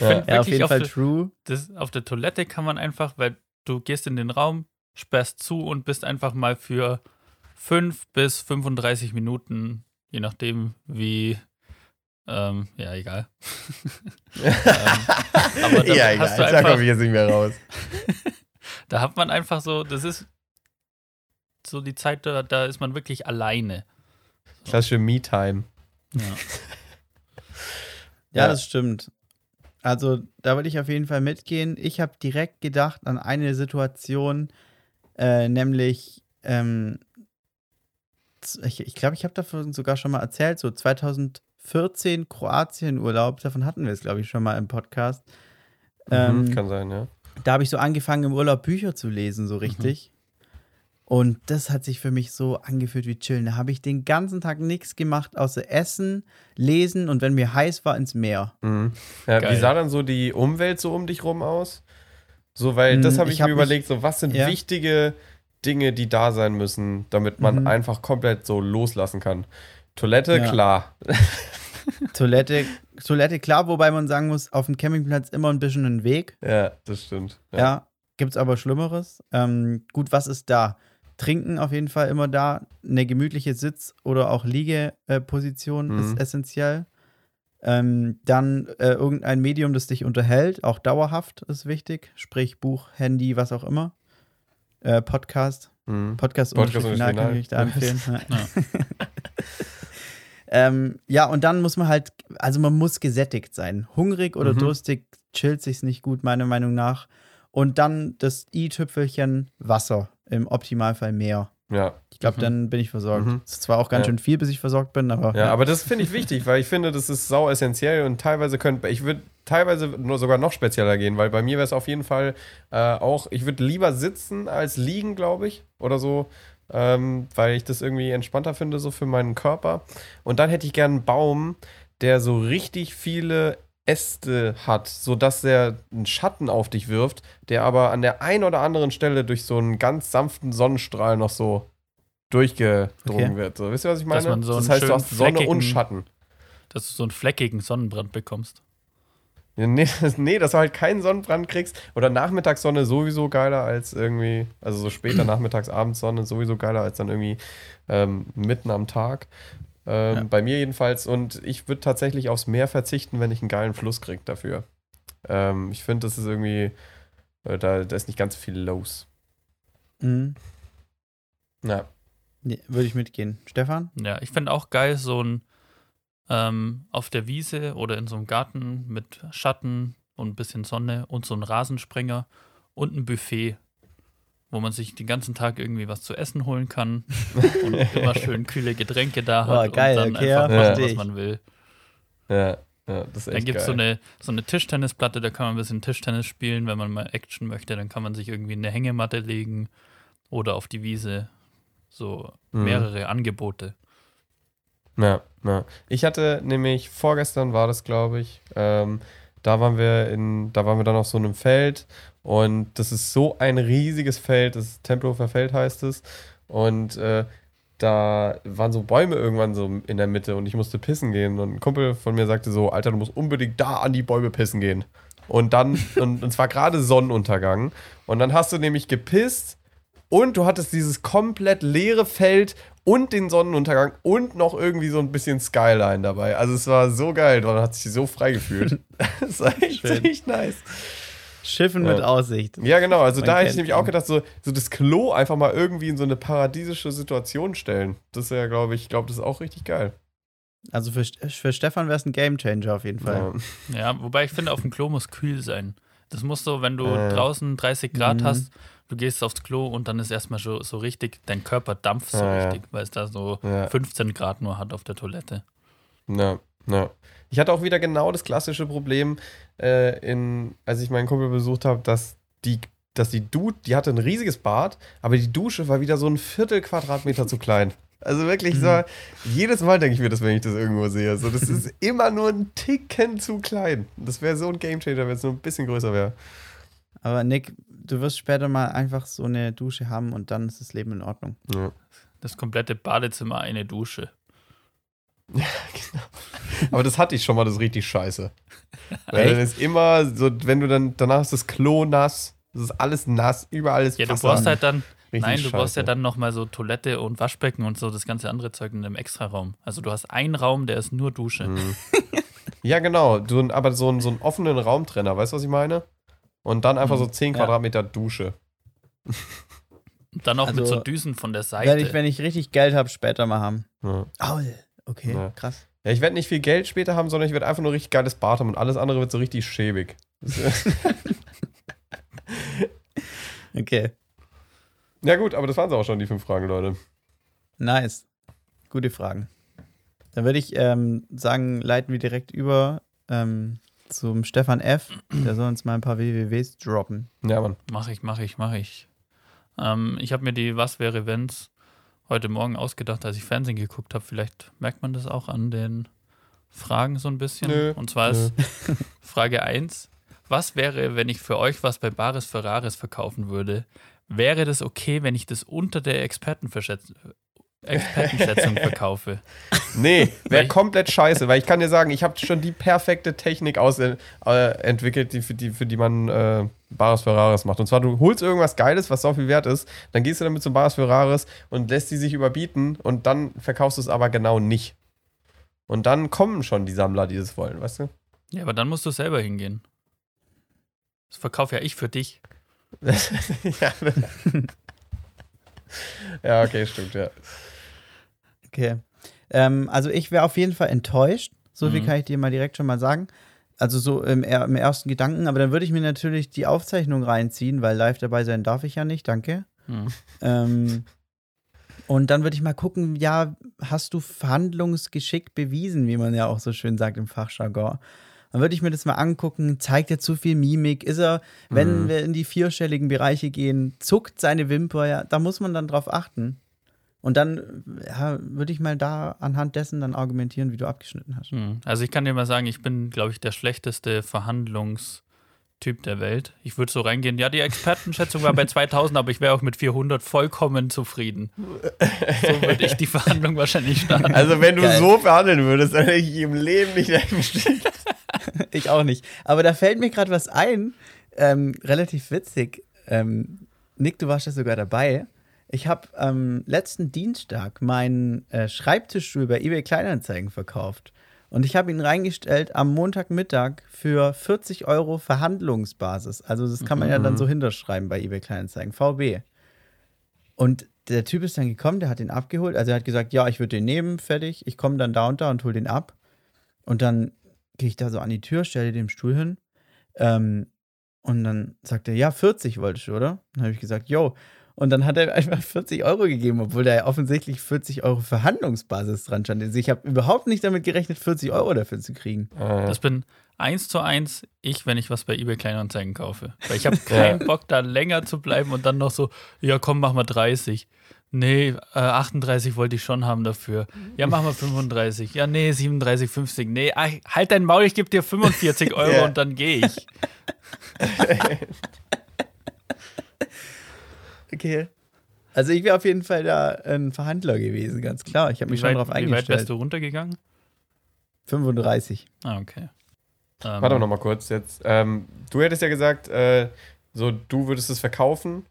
Ja. Ja, auf jeden auf Fall der- true. Das, auf der Toilette kann man einfach, weil du gehst in den Raum, sperrst zu und bist einfach mal für 5 bis 35 Minuten, je nachdem wie, ähm, ja, egal. ähm, aber da ja, egal, du da einfach, komme ich jetzt nicht mehr raus. da hat man einfach so, das ist so die Zeit, da, da ist man wirklich alleine. Klassische Me-Time. Ja. Ja, Ja. das stimmt. Also, da würde ich auf jeden Fall mitgehen. Ich habe direkt gedacht an eine Situation, äh, nämlich, ähm, ich glaube, ich, glaub, ich habe davon sogar schon mal erzählt, so 2014 Kroatien-Urlaub, davon hatten wir es, glaube ich, schon mal im Podcast. Mhm, Ähm, kann sein, ja. da habe ich so angefangen, im Urlaub Bücher zu lesen, so richtig. Und das hat sich für mich so angefühlt wie chillen. Da habe ich den ganzen Tag nichts gemacht, außer Essen, Lesen und wenn mir heiß war, ins Meer. Mhm. Ja, wie sah dann so die Umwelt so um dich rum aus? So, weil das habe ich ich, hab mir mich- überlegt, so was sind Ja. wichtige Dinge, die da sein müssen, damit man Mhm. einfach komplett so loslassen kann. Toilette, Ja. klar. Toilette, Toilette, klar, wobei man sagen muss, auf dem Campingplatz immer ein bisschen ein Weg. Ja, das stimmt. Ja, gibt's aber Schlimmeres. Ähm, gut, was ist da? Trinken auf jeden Fall immer da. Eine gemütliche Sitz- oder auch Liegeposition Mhm. ist essentiell. Ähm, dann äh, irgendein Medium, das dich unterhält, auch dauerhaft ist wichtig. Sprich Buch, Handy, was auch immer. Äh, Podcast. Mhm. Podcast, Podcast Podcast ohne Final kann ich da Final. empfehlen. Ja. ähm, ja, und dann muss man halt, also man muss gesättigt sein. Hungrig oder Mhm. durstig chillt sich's nicht gut, meiner Meinung nach. Und dann das i-Tüpfelchen Wasser, im Optimalfall mehr. Ja. Ich glaube, Mhm. dann bin ich versorgt. Mhm. Das ist zwar auch ganz Ja. schön viel, bis ich versorgt bin, aber Ja, aber das finde ich wichtig, weil ich finde, das ist sau essentiell und teilweise könnte, ich würde teilweise nur sogar noch spezieller gehen, weil bei mir wäre es auf jeden Fall äh, auch, ich würde lieber sitzen als liegen, glaube ich, oder so, ähm, weil ich das irgendwie entspannter finde, so für meinen Körper. Und dann hätte ich gern einen Baum, der so richtig viele Äste hat, sodass er einen Schatten auf dich wirft, der aber an der einen oder anderen Stelle durch so einen ganz sanften Sonnenstrahl noch so durchgedrungen Okay. wird. So, wisst ihr, was ich meine? So das heißt, du hast Sonne und Schatten. Dass du so einen fleckigen Sonnenbrand bekommst. Ja, nee, nee, dass du halt keinen Sonnenbrand kriegst. Oder Nachmittagssonne sowieso geiler als irgendwie, also so später Nachmittags, Abendsonne sowieso geiler als dann irgendwie ähm, mitten am Tag. Ähm, Ja. Bei mir jedenfalls. Und ich würde tatsächlich aufs Meer verzichten, wenn ich einen geilen Fluss kriege dafür. Ähm, ich finde, das ist irgendwie, äh, da, da ist nicht ganz viel los. Mhm. Ja. Nee, würde ich mitgehen. Stefan? Ja, ich finde auch geil, so ein ähm, auf der Wiese oder in so einem Garten mit Schatten und ein bisschen Sonne und so ein Rasensprenger und ein Buffet, wo man sich den ganzen Tag irgendwie was zu essen holen kann und immer schön kühle Getränke da hat Oh, geil, und dann okay, ja, einfach machen, versteh was man will. Ja, ja das ist echt Dann gibt es so eine, so eine Tischtennisplatte, da kann man ein bisschen Tischtennis spielen, wenn man mal Action möchte, dann kann man sich irgendwie eine Hängematte legen oder auf die Wiese. So Mhm. mehrere Angebote. Ja, ja. Ich hatte nämlich vorgestern war das, glaube ich. Ähm, da waren wir in, da waren wir dann auf so einem Feld und das ist so ein riesiges Feld, das Tempelhofer Feld heißt es. Und äh, da waren so Bäume irgendwann so in der Mitte und ich musste pissen gehen. Und ein Kumpel von mir sagte so, Alter, du musst unbedingt da an die Bäume pissen gehen. Und dann, und, und zwar gerade Sonnenuntergang. Und dann hast du nämlich gepisst und du hattest dieses komplett leere Feld und den Sonnenuntergang und noch irgendwie so ein bisschen Skyline dabei. Also es war so geil, man hat sich so frei gefühlt. das war echt Schön. nice. Schiffen Ja. mit Aussicht. Ja, genau. Also Man da hätte ich nämlich ihn. auch gedacht, so, so das Klo einfach mal irgendwie in so eine paradiesische Situation stellen. Das ist ja, glaube ich, ich glaube, das ist auch richtig geil. Also für, für Stefan wäre es ein Gamechanger auf jeden Fall. Ja. Ja, wobei ich finde, auf dem Klo muss kühl sein. Das muss so, wenn du Äh. draußen 30 Grad Mhm. hast, du gehst aufs Klo und dann ist erstmal so, so richtig, dein Körper dampft so Ja, ja. richtig, weil es da so Ja. 15 Grad nur hat auf der Toilette. Ja, ja. Ich hatte auch wieder genau das klassische Problem, äh, in, als ich meinen Kumpel besucht habe, dass die, dass die Dude, die hatte ein riesiges Bad, aber die Dusche war wieder so ein Viertel Quadratmeter zu klein. Also wirklich so, jedes Mal denke ich mir das, wenn ich das irgendwo sehe. So, das ist immer nur ein Ticken zu klein. Das wäre so ein Gamechanger, wenn es nur ein bisschen größer wäre. Aber Nick, du wirst später mal einfach so eine Dusche haben und dann ist das Leben in Ordnung. Ja. Das komplette Badezimmer eine Dusche. Aber das hatte ich schon mal, das ist richtig scheiße. Weil dann ist immer so, wenn du dann, danach ist das Klo nass, das ist alles nass, überall ist Ja, du brauchst halt dann, Richtig nein, du brauchst ja scheiße. dann nochmal so Toilette und Waschbecken und so das ganze andere Zeug in einem Extraraum. Also du hast einen Raum, der ist nur Dusche. Mhm. Ja, genau. Du, aber so, einen- so einen offenen Raumtrenner, weißt du, was ich meine? Und dann einfach so 10 Ja. Quadratmeter Dusche. Und dann auch mit Also, so Düsen von der Werde ich, Seite. wenn ich richtig Geld habe, später mal haben. Ja. Aul. Okay, Ja. krass. Ja, ich werde nicht viel Geld später haben, sondern ich werde einfach nur richtig geiles Bad haben und alles andere wird so richtig schäbig. Okay, ja, gut, aber das waren sie auch schon, die fünf Fragen, Leute. nice. Gute Fragen. Dann würde ich ähm, sagen, leiten wir direkt über ähm, zum Stefan F. Der soll uns mal ein paar WWWs droppen. Ja, Mann. Mach ich, mach ich, mach ich. Ähm, ich habe mir die Was wäre wenn's heute Morgen ausgedacht, als ich Fernsehen geguckt habe. Vielleicht merkt man das auch an den Fragen so ein bisschen. Nö, Und zwar ist Frage 1. Was wäre, wenn ich für euch was bei Bares Ferraris verkaufen würde? Wäre das okay, wenn ich das unter der Expertenverschätz- Expertenschätzung verkaufe? Nee, wäre komplett scheiße, weil ich kann dir sagen, ich habe schon die perfekte Technik aus, äh, entwickelt, die, für, die, für die man äh, Bares Ferraris macht. Und zwar, du holst irgendwas Geiles, was so viel wert ist, dann gehst du damit zum Bares Ferraris und lässt die sich überbieten und dann verkaufst du es aber genau nicht. Und dann kommen schon die Sammler, die es wollen, weißt du? Ja, aber dann musst du selber hingehen. Das verkaufe ja ich für dich. ja. ja, okay, stimmt, ja. Okay. Ähm, also ich wäre auf jeden Fall enttäuscht. So viel Mhm. kann ich dir mal direkt schon mal sagen. Also so im, im ersten Gedanken, aber dann würde ich mir natürlich die Aufzeichnung reinziehen, weil live dabei sein darf ich ja nicht, danke. Hm. Ähm, und dann würde ich mal gucken, ja, hast du Verhandlungsgeschick bewiesen, wie man ja auch so schön sagt im Fachjargon. Dann würde ich mir das mal angucken, zeigt er zu viel Mimik, ist er, wenn Mhm. wir in die vierstelligen Bereiche gehen, zuckt seine Wimper, ja, da muss man dann drauf achten. Und dann ja, würde ich mal da anhand dessen dann argumentieren, wie du abgeschnitten hast. Hm. Also ich kann dir mal sagen, ich bin, glaube ich, der schlechteste Verhandlungstyp der Welt. Ich würde so reingehen, ja, die Expertenschätzung war bei 2000, aber ich wäre auch mit 400 vollkommen zufrieden. So würde ich die Verhandlung wahrscheinlich starten. Also, wenn du Geil. so verhandeln würdest, dann hätte ich im Leben nicht stehen. Ich auch nicht. Aber da fällt mir gerade was ein, ähm, relativ witzig. Ähm, Nick, du warst ja sogar dabei. Ich habe am letzten Dienstag meinen äh, Schreibtischstuhl bei eBay Kleinanzeigen verkauft. Und ich habe ihn reingestellt am Montagmittag für 40 Euro Verhandlungsbasis. Also das kann man ja dann so hinterschreiben bei eBay Kleinanzeigen, VB. Und der Typ ist dann gekommen, der hat den abgeholt. Also er hat gesagt, ja, ich würde den nehmen, fertig. Ich komme dann da und da und hole den ab. Und dann gehe ich da so an die Tür, stelle den Stuhl hin. Ähm, und dann sagt er, ja, 40 wolltest du, oder? Dann habe ich gesagt, yo. Und dann hat er einfach 40 Euro gegeben, obwohl da ja offensichtlich 40 Euro Verhandlungsbasis dran stand. Also ich habe überhaupt nicht damit gerechnet, 40 Euro dafür zu kriegen. Das bin eins zu eins ich, wenn ich was bei eBay Kleinanzeigen kaufe. Weil ich habe keinen Bock, da länger zu bleiben und dann noch so, ja komm, mach mal 30. Nee, äh, 38 wollte ich schon haben dafür. Ja, mach mal 35. Ja, nee, 37, 50. Nee, halt dein Maul, ich gebe dir 45 Euro Ja. und dann gehe ich. Okay. Also ich wäre auf jeden Fall da ein Verhandler gewesen, ganz klar. Ich habe mich Wie schon weit, darauf wie weit wärst eingestellt. du runtergegangen? 35. Ah, okay. Ähm, Warte noch mal kurz jetzt. Ähm, du hättest ja gesagt, äh, so du würdest es verkaufen,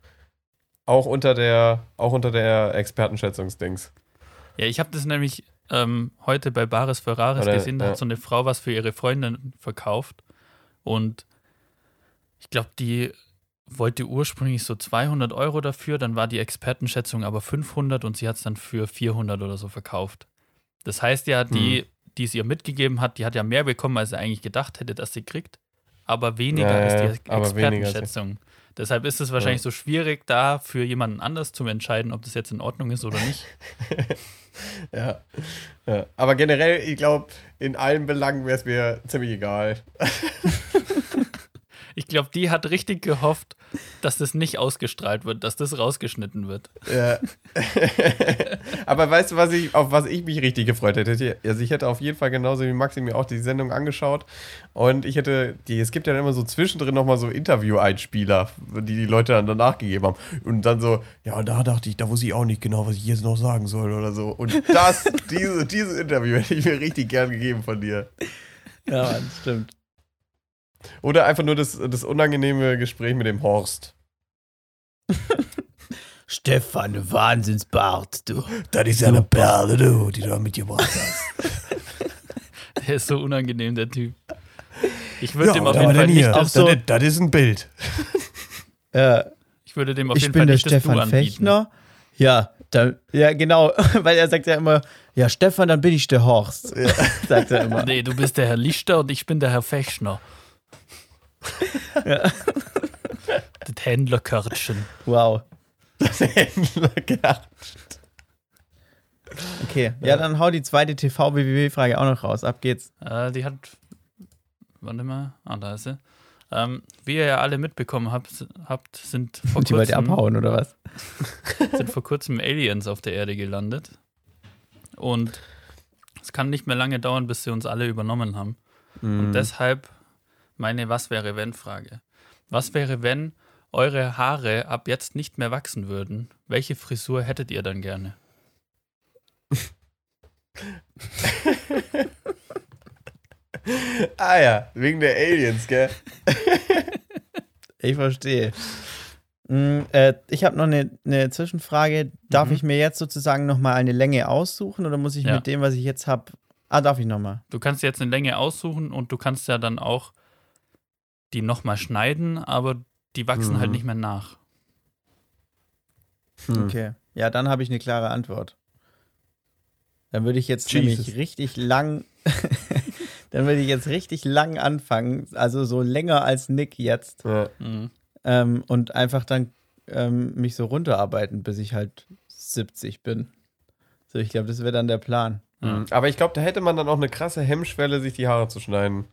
auch unter der, auch unter der Expertenschätzungsdings. Ja, ich habe das nämlich ähm, heute bei Bares Ferraris Oder, gesehen. Da ja. hat so eine Frau was für ihre Freundin verkauft. Und ich glaube, die wollte ursprünglich so 200 Euro dafür. Dann war die Expertenschätzung aber 500 und sie hat es dann für 400 oder so verkauft. Das heißt ja, die, die es ihr mitgegeben hat, die hat ja mehr bekommen, als sie eigentlich gedacht hätte, dass sie kriegt. Aber weniger Ja, als ja, die Expertenschätzung. Deshalb ist es wahrscheinlich so schwierig, da für jemanden anders zu entscheiden, ob das jetzt in Ordnung ist oder nicht. Ja. ja. Aber generell, ich glaube, in allen Belangen wäre es mir ziemlich egal. Ich glaube, die hat richtig gehofft, dass das nicht ausgestrahlt wird, dass das rausgeschnitten wird. Ja. Aber weißt du, was ich, auf was ich mich richtig gefreut hätte? Also ich hätte auf jeden Fall genauso wie Maxi mir auch die Sendung angeschaut. Und ich hätte, die, es gibt ja immer so zwischendrin nochmal so Interview-Einspieler, die die Leute dann danach gegeben haben. Und dann so, ja, da dachte ich, da wusste ich auch nicht genau, was ich jetzt noch sagen soll oder so. Und das, diese, dieses Interview hätte ich mir richtig gern gegeben von dir. Ja, Mann, stimmt. Oder einfach nur das, das unangenehme Gespräch mit dem Horst. Stefan, du Wahnsinnsbart, du. Das ist ja eine Perle, du, die du da mitgebracht hast. Der ist so unangenehm, der Typ. Ich würde dem auf jeden Fall nicht Auch das, so- das ist ein Bild. Äh, ich würde dem auf ich jeden bin Fall der nicht das Du Stefan anbieten. Fechner. Ja, da, ja, genau. Weil er sagt ja immer, ja, Stefan, dann bin ich der Horst. sagt er immer. Nee, du bist der Herr Lichter und ich bin der Herr Fechner. Das Händlerkörtchen. Wow. Das Händlerkart. Okay, ja, dann hau die zweite TV-BBB-Frage auch noch raus. Ab geht's. Äh, die hat. Warte mal. Ah, da ist sie. Ähm, wie ihr ja alle mitbekommen habt, habt sind, vor die wollt ihr kurzem, abhauen, oder was? sind vor kurzem Aliens auf der Erde gelandet. Und es kann nicht mehr lange dauern, bis sie uns alle übernommen haben. Mhm. Und deshalb meine Was wäre wenn Frage. Was wäre, wenn eure Haare ab jetzt nicht mehr wachsen würden? Welche Frisur hättet ihr dann gerne? Ah ja, wegen der Aliens, gell? Ich verstehe. Mm, äh, ich habe noch eine, eine Zwischenfrage. Darf Mhm. ich mir jetzt sozusagen nochmal eine Länge aussuchen oder muss ich Ja. mit dem, was ich jetzt habe. Ah, darf ich nochmal? Du kannst jetzt eine Länge aussuchen und du kannst ja dann auch die nochmal schneiden, aber die wachsen Mhm. halt nicht mehr nach. Hm. Okay. Ja, dann habe ich eine klare Antwort. Dann würde ich jetzt Jesus. nämlich richtig lang. dann würde ich jetzt richtig lang anfangen, also so länger als Nick jetzt. Ja. Mhm. Ähm, und einfach dann ähm, mich so runterarbeiten, bis ich halt 70 bin. So, ich glaube, das wäre dann der Plan. Mhm. Aber ich glaube, da hätte man dann auch eine krasse Hemmschwelle, sich die Haare zu schneiden.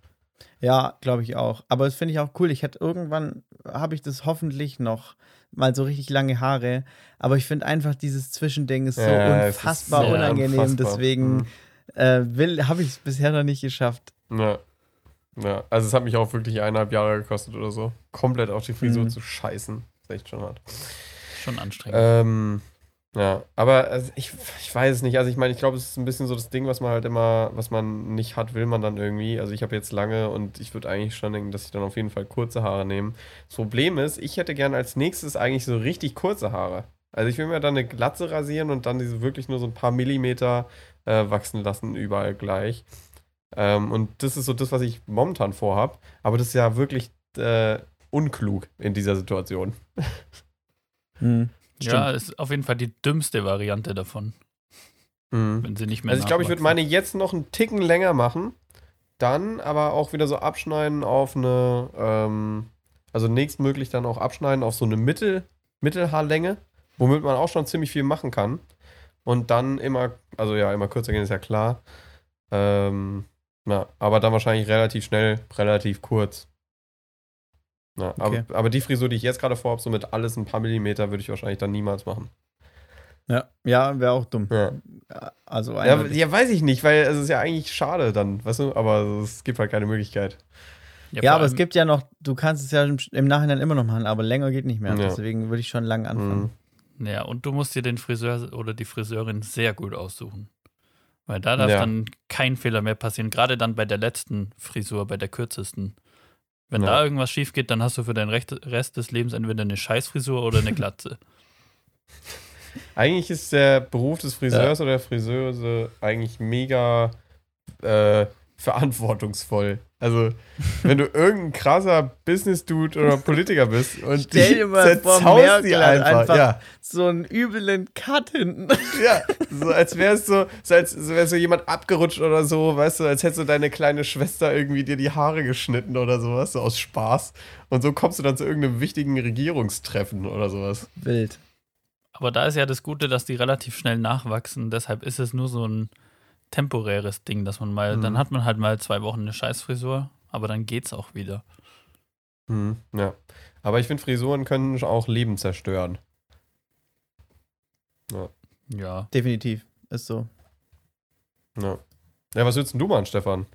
Ja, glaube ich auch. Aber das finde ich auch cool. Ich hätte irgendwann, habe ich das hoffentlich noch mal so richtig lange Haare. Aber ich finde einfach, dieses Zwischending ist so Ja, ist unfassbar sehr unangenehm. unfassbar. Deswegen Mhm. äh, will, habe ich es bisher noch nicht geschafft. Ja. Ja, also es hat mich auch wirklich eineinhalb Jahre gekostet oder so, komplett auf die Frisur Mhm. zu scheißen. Das ist echt schon hart. Schon anstrengend. Ähm, ja, aber also ich, ich weiß es nicht. Also ich meine, ich glaube, es ist ein bisschen so das Ding, was man halt immer, was man nicht hat, will man dann irgendwie. Also ich habe jetzt lange und ich würde eigentlich schon denken, dass ich dann auf jeden Fall kurze Haare nehme. Das Problem ist, ich hätte gern als nächstes eigentlich so richtig kurze Haare. Also ich will mir dann eine Glatze rasieren und dann diese wirklich nur so ein paar Millimeter äh, wachsen lassen, überall gleich. Ähm, und das ist so das, was ich momentan vorhab. Aber das ist ja wirklich äh, unklug in dieser Situation. Hm, ja, ist auf jeden Fall die dümmste Variante davon, Mhm. wenn sie nicht mehr Also ich glaube, ich würde meine jetzt noch einen Ticken länger machen, dann aber auch wieder so abschneiden auf eine, ähm, also nächstmöglich dann auch abschneiden auf so eine Mittel, Mittelhaarlänge, womit man auch schon ziemlich viel machen kann. Und dann immer, also ja, immer kürzer gehen ist ja klar. Ähm, na, aber dann wahrscheinlich relativ schnell, relativ kurz. Na, Okay. aber, aber die Frisur, die ich jetzt gerade vorhabe, so mit alles ein paar Millimeter, würde ich wahrscheinlich dann niemals machen. Ja, ja wäre auch dumm. Ja. Also Ja, ja, weiß ich nicht, weil es ist ja eigentlich schade dann, weißt du, aber es gibt halt keine Möglichkeit. Ja, vor aber es gibt ja noch, du kannst es ja im, Nachhinein immer noch machen, aber länger geht nicht mehr. Ja. Deswegen würde ich schon lang anfangen. Mhm. Ja, und du musst dir den Friseur oder die Friseurin sehr gut aussuchen. Weil da darf Ja. dann kein Fehler mehr passieren. Gerade dann bei der letzten Frisur, bei der kürzesten. Wenn Ja. da irgendwas schief geht, dann hast du für den Recht- Rest des Lebens entweder eine Scheißfrisur oder eine Glatze. Eigentlich ist der Beruf des Friseurs oder der Friseuse eigentlich mega äh, verantwortungsvoll. Also, wenn du irgendein krasser Business-Dude oder Politiker bist und Stell dir mal vor, zerzaust Merkel einfach. einfach- Ja, So einen übelen Cut hinten. ja, so als wärst so, so als so wär so jemand abgerutscht oder so, weißt du, als hättest du deine kleine Schwester irgendwie dir die Haare geschnitten oder sowas, so aus Spaß. Und so kommst du dann zu irgendeinem wichtigen Regierungstreffen oder sowas. Wild. Aber da ist ja das Gute, dass die relativ schnell nachwachsen. Deshalb ist es nur so ein temporäres Ding, dass man mal, Mhm. dann hat man halt mal zwei Wochen eine Scheißfrisur, aber dann geht's auch wieder. Hm, ja. Aber ich finde, Frisuren können auch Leben zerstören. Ja. Definitiv. Ist so. Ja. Ja, was würdest denn du machen, Stefan?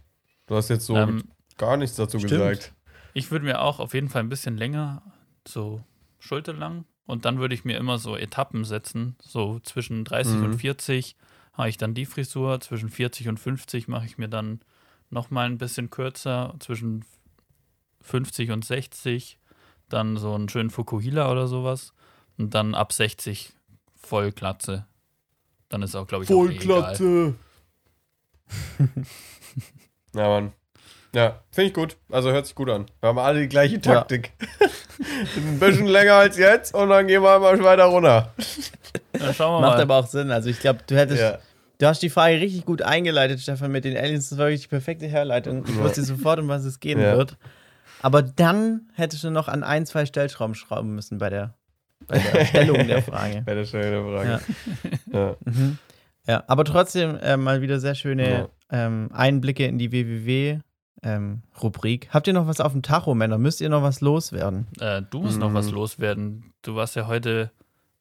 Du hast jetzt so ähm, gar nichts dazu stimmt. gesagt. Ich würde mir auch auf jeden Fall ein bisschen länger, so schulterlang, und dann würde ich mir immer so Etappen setzen. So zwischen 30 Mhm. und 40 habe ich dann die Frisur, zwischen 40 und 50 mache ich mir dann nochmal ein bisschen kürzer, zwischen 50 und 60 dann so einen schönen Fukuhila oder sowas und dann ab 60 Vollglatze. Dann ist auch, glaube ich, eh egal. ja, Mann. Ja, finde ich gut. Also hört sich gut an. Wir haben alle die gleiche Taktik. Ein bisschen länger als jetzt und dann gehen wir mal weiter runter. Dann schauen wir Macht mal. aber auch Sinn. Also ich glaube, du hättest, Ja. Du hast die Frage richtig gut eingeleitet, Stefan, mit den Aliens. Das war wirklich die perfekte Herleitung. Ich Ja. wusste sofort, um was es gehen Ja. wird. Aber dann hättest du noch an ein, zwei Stellschrauben schrauben müssen bei der, bei der Stellung der Frage. Wäre das schöne Frage. Ja. Mhm. Ja, aber trotzdem äh, mal wieder sehr schöne ähm, Einblicke in die ähm, Rubrik. Habt ihr noch was auf dem Tacho, Männer? Müsst ihr noch was loswerden? Äh, du musst noch Mhm. was loswerden. Du warst ja heute,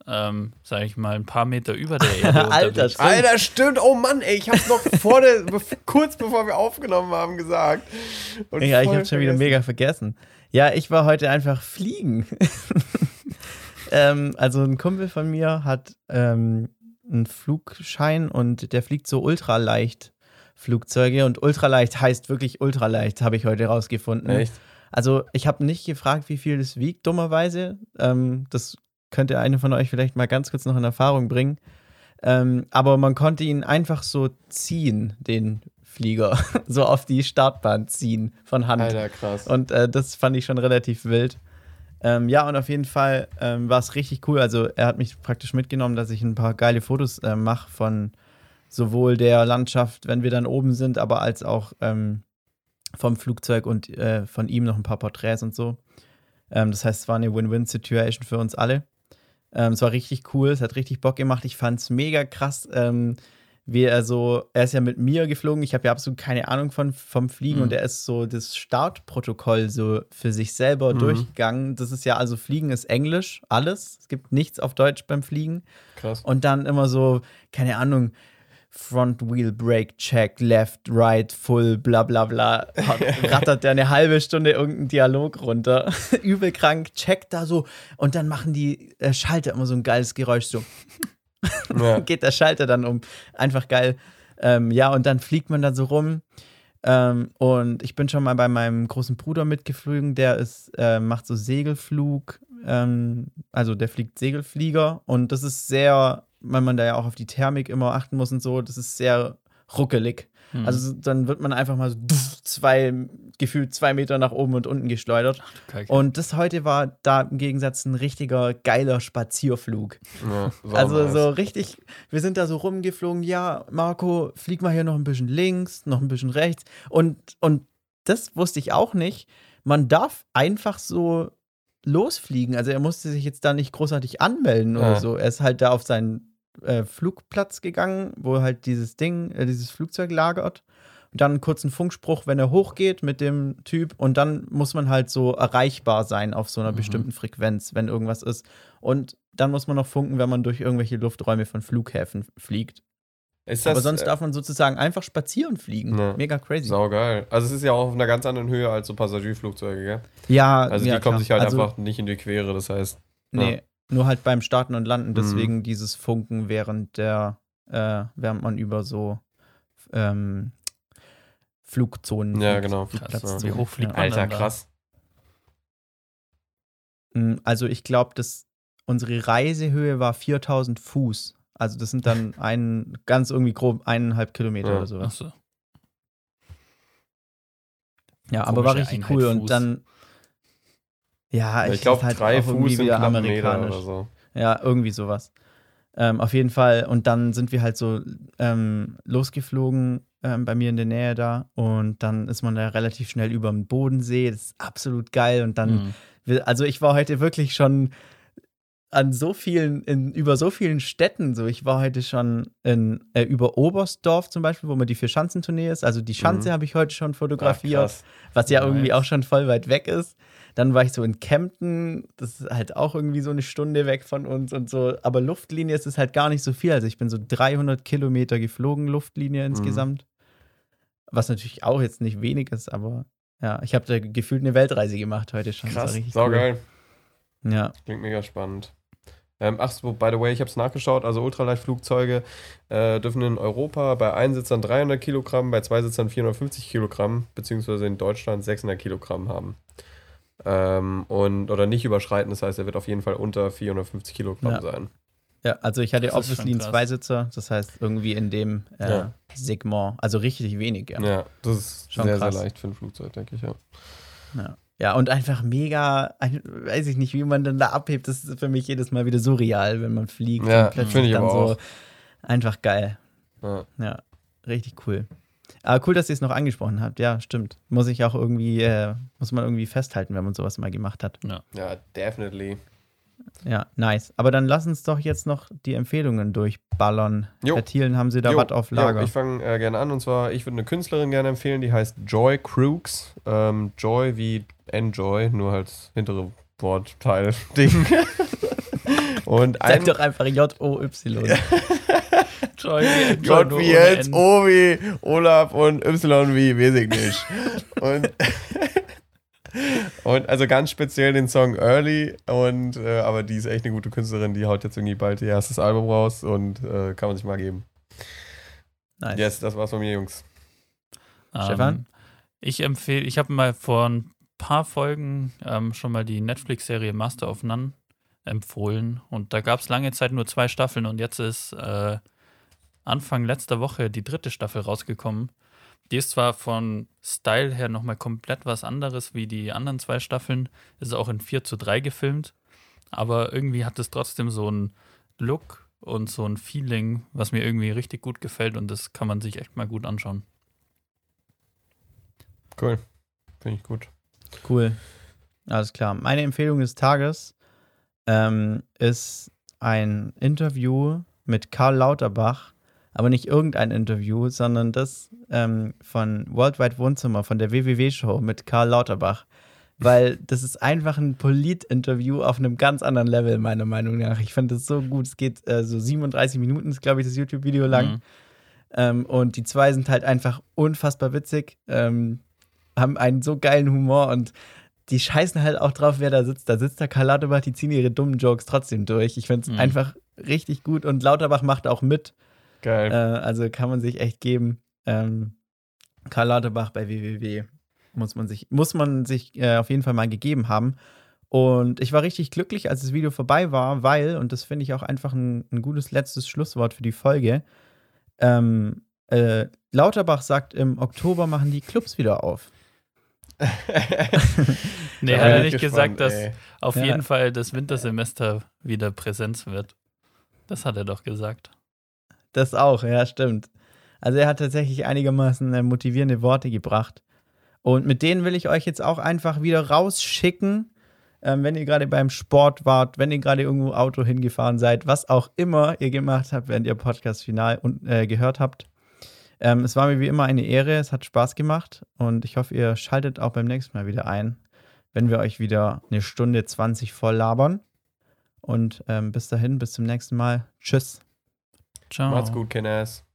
ähm, sag ich mal, ein paar Meter über der Erde Alter, stimmt. Alter, stimmt. Oh Mann, ey, ich hab's noch vor der, kurz bevor wir aufgenommen haben, gesagt. Und Ja, ich habe schon wieder mega vergessen. Ja, ich war heute einfach fliegen. ähm, also ein Kumpel von mir hat ähm, einen Flugschein und der fliegt so ultraleicht Flugzeuge und ultraleicht heißt wirklich ultraleicht, habe ich heute rausgefunden. Echt? Also ich habe nicht gefragt, wie viel es wiegt, dummerweise. Ähm, das könnte eine von euch vielleicht mal ganz kurz noch in Erfahrung bringen. Ähm, aber man konnte ihn einfach so ziehen, den Flieger, so auf die Startbahn ziehen von Hand. Alter, krass. Und äh, das fand ich schon relativ wild. Ähm, ja, und auf jeden Fall ähm, war es richtig cool. Also er hat mich praktisch mitgenommen, dass ich ein paar geile Fotos äh, mache von sowohl der Landschaft, wenn wir dann oben sind, aber als auch ähm, vom Flugzeug und äh, von ihm noch ein paar Porträts und so. Ähm, das heißt, es war eine Win-Win-Situation für uns alle. Ähm, es war richtig cool, es hat richtig Bock gemacht. Ich fand es mega krass, ähm, wie er so, er ist ja mit mir geflogen, ich habe ja absolut keine Ahnung von, vom Fliegen Mhm. und er ist so das Startprotokoll so für sich selber Mhm. durchgegangen. Das ist ja, also Fliegen ist Englisch, alles. Es gibt nichts auf Deutsch beim Fliegen. krass. Und dann immer so, keine Ahnung, Front Wheel Brake Check, Left, Right, Full, bla bla bla. Rattert der eine halbe Stunde irgendeinen Dialog runter. Übel krank, checkt da so. Und dann machen die äh, Schalter immer so ein geiles Geräusch so. Ja. geht der Schalter dann um. Einfach geil. Ähm, ja, und dann fliegt man da so rum. Ähm, und ich bin schon mal bei meinem großen Bruder mitgeflogen, der ist, äh, macht so Segelflug, ähm, also der fliegt Segelflieger und das ist sehr, weil man da ja auch auf die Thermik immer achten muss und so, das ist sehr ruckelig. Hm. Also so- dann wird man einfach mal so zwei, gefühlt zwei Meter nach oben und unten geschleudert. Kacke. Und das heute war da im Gegensatz ein richtiger geiler Spazierflug. Ja, Also nice. so richtig, wir sind da so rumgeflogen, ja, Marco, flieg mal hier noch ein bisschen links, noch ein bisschen rechts. Und, und das wusste ich auch nicht. Man darf einfach so losfliegen. Also er musste sich jetzt da nicht großartig anmelden oder Ja. so. Er ist halt da auf seinen äh, Flugplatz gegangen, wo halt dieses Ding, äh, dieses Flugzeug lagert. Und dann einen kurzen Funkspruch, wenn er hochgeht mit dem Typ. Und dann muss man halt so erreichbar sein auf so einer Mhm. bestimmten Frequenz, wenn irgendwas ist. Und dann muss man noch funken, wenn man durch irgendwelche Lufträume von Flughäfen fliegt. Ist das, Aber sonst äh, darf man sozusagen einfach spazieren fliegen. Ja. Mega crazy. Sau geil. Also es ist ja auch auf einer ganz anderen Höhe als so Passagierflugzeuge, gell? Ja, Also ja, die kommen klar. sich halt also, einfach nicht in die Quere, das heißt. Nee, Ja. nur halt beim Starten und Landen. Mhm. Deswegen dieses Funken während der, äh, während man über so ähm, Flugzonen. Ja, genau. Flugplatzzonen. Wie hoch fliegt ja. man? Alter, krass. Mm, Also ich glaube, dass unsere Reisehöhe war 4000 Fuß. Also das sind dann ein, ganz irgendwie grob eineinhalb Kilometer Ja. oder sowas. Achso. Ja, aber war richtig Einheit cool. Und Fuß. dann. Ja, ich glaube, ist halt drei auch irgendwie Fuß sind wieder amerikanisch. oder so. Ja, irgendwie sowas. Ähm, auf jeden Fall. Und dann sind wir halt so ähm, losgeflogen ähm, bei mir in der Nähe da. Und dann ist man da relativ schnell über dem Bodensee. Das ist absolut geil. Und dann, Mhm. also ich war heute wirklich schon an so vielen, in, über so vielen Städten. So, ich war heute schon in, äh, über Oberstdorf zum Beispiel, wo man die Vier-Schanzentournee ist. Also die Schanze Mhm. habe ich heute schon Ach, fotografiert krass. was ja Nice. irgendwie auch schon voll weit weg ist. Dann war ich so in Kempten, das ist halt auch irgendwie so eine Stunde weg von uns und so. Aber Luftlinie ist es halt gar nicht so viel. Also ich bin so 300 Kilometer geflogen, Luftlinie insgesamt. Was natürlich auch jetzt nicht wenig ist, aber ja, ich habe da gefühlt eine Weltreise gemacht heute schon. Krass, richtig sau cool. Ja, Klingt mega spannend. Ähm, ach so, by the way, ich habe es nachgeschaut. Also Ultraleichtflugzeuge äh, dürfen in Europa bei Einsitzern 300 Kilogramm, bei Zweisitzern 450 Kilogramm, beziehungsweise in Deutschland 600 Kilogramm haben. Ähm, und, oder nicht überschreiten, das heißt, er wird auf jeden Fall unter 450 Kilogramm Ja. sein. ja also ich hatte obviously einen. Zweisitzer, das heißt irgendwie in dem äh, Ja. Segment, also richtig wenig, ja. Ja, das ist Schon sehr, krass. sehr leicht für ein Flugzeug, denke ich, ja. Ja. Ja, und einfach mega, ein, weiß ich nicht, wie man dann da abhebt. Das ist für mich jedes Mal wieder surreal, wenn man fliegt. Ja, finde ich dann aber so auch. Einfach geil. ja. Ja, richtig cool. Aber cool, dass ihr es noch angesprochen habt. Ja, stimmt. Muss ich auch irgendwie, äh, muss man irgendwie festhalten, wenn man sowas mal gemacht hat. Ja, definitely. Ja, nice. Aber dann lass uns doch jetzt noch die Empfehlungen durchballern. Jo. Herr Thielen, haben Sie da Jo, was auf Lager? Ja, ich fange äh, gerne an und zwar, ich würde eine Künstlerin gerne empfehlen, die heißt Joy Crooks. Ähm, Joy wie Enjoy, nur halt hintere Wortteil-Ding. und Sag ein doch einfach J-O-Y. Joy, Joy J nur wie N. O wie Olaf und Y wie weiß ich nicht. und, und also ganz speziell den Song Early und äh, aber die ist echt eine gute Künstlerin, die haut jetzt irgendwie bald ihr erstes Album raus und äh, kann man sich mal geben. Nice. Yes, das war's von mir, Jungs. Stefan? Ähm, ich empfehle, ich habe mal vor ein paar Folgen ähm, schon mal die Netflix-Serie Master of None empfohlen und da gab es lange Zeit nur zwei Staffeln und jetzt ist äh, Anfang letzter Woche die dritte Staffel rausgekommen. Die ist zwar von Style her nochmal komplett was anderes wie die anderen zwei Staffeln, ist auch in 4 zu 3 gefilmt, aber irgendwie hat es trotzdem so einen Look und so ein Feeling, was mir irgendwie richtig gut gefällt und das kann man sich echt mal gut anschauen. Cool. Finde ich gut. Cool. Alles klar. Meine Empfehlung des Tages ähm, ist ein Interview mit Karl Lauterbach, aber nicht irgendein Interview, sondern das ähm, von Worldwide Wohnzimmer, von der WWW-Show mit Karl Lauterbach. Weil das ist einfach ein Polit-Interview auf einem ganz anderen Level, meiner Meinung nach. Ich finde das so gut. Es geht äh, so 37 Minuten, ist, glaube ich, das YouTube-Video lang. Mhm. Ähm, und die zwei sind halt einfach unfassbar witzig, ähm, haben einen so geilen Humor und die scheißen halt auch drauf, wer da sitzt. Da sitzt der Karl Lauterbach, die ziehen ihre dummen Jokes trotzdem durch. Ich finde es Mhm. einfach richtig gut und Lauterbach macht auch mit. Äh, Geil. also kann man sich echt geben. Ähm, Karl Lauterbach bei WWW muss man sich, muss man sich äh, auf jeden Fall mal gegeben haben. Und ich war richtig glücklich, als das Video vorbei war, weil, und das finde ich auch einfach ein, ein gutes letztes Schlusswort für die Folge, ähm, äh, Lauterbach sagt, im Oktober machen die Clubs wieder auf. Nee, hat er ich nicht gespannt, gesagt, dass ey. auf Ja. jeden Fall das Wintersemester wieder Präsenz wird. Das hat er doch gesagt. Das auch, ja, stimmt. Also er hat tatsächlich einigermaßen äh, motivierende Worte gebracht. Und mit denen will ich euch jetzt auch einfach wieder rausschicken, ähm, wenn ihr gerade beim Sport wart, wenn ihr gerade irgendwo Auto hingefahren seid, was auch immer ihr gemacht habt, während ihr Podcast final und, äh, gehört habt. Ähm, es war mir wie immer eine Ehre, es hat Spaß gemacht und ich hoffe, ihr schaltet auch beim nächsten Mal wieder ein, wenn wir euch wieder eine Stunde 20 voll labern. Und ähm, bis dahin, bis zum nächsten Mal. Tschüss. Ciao. Macht's gut, Kenners.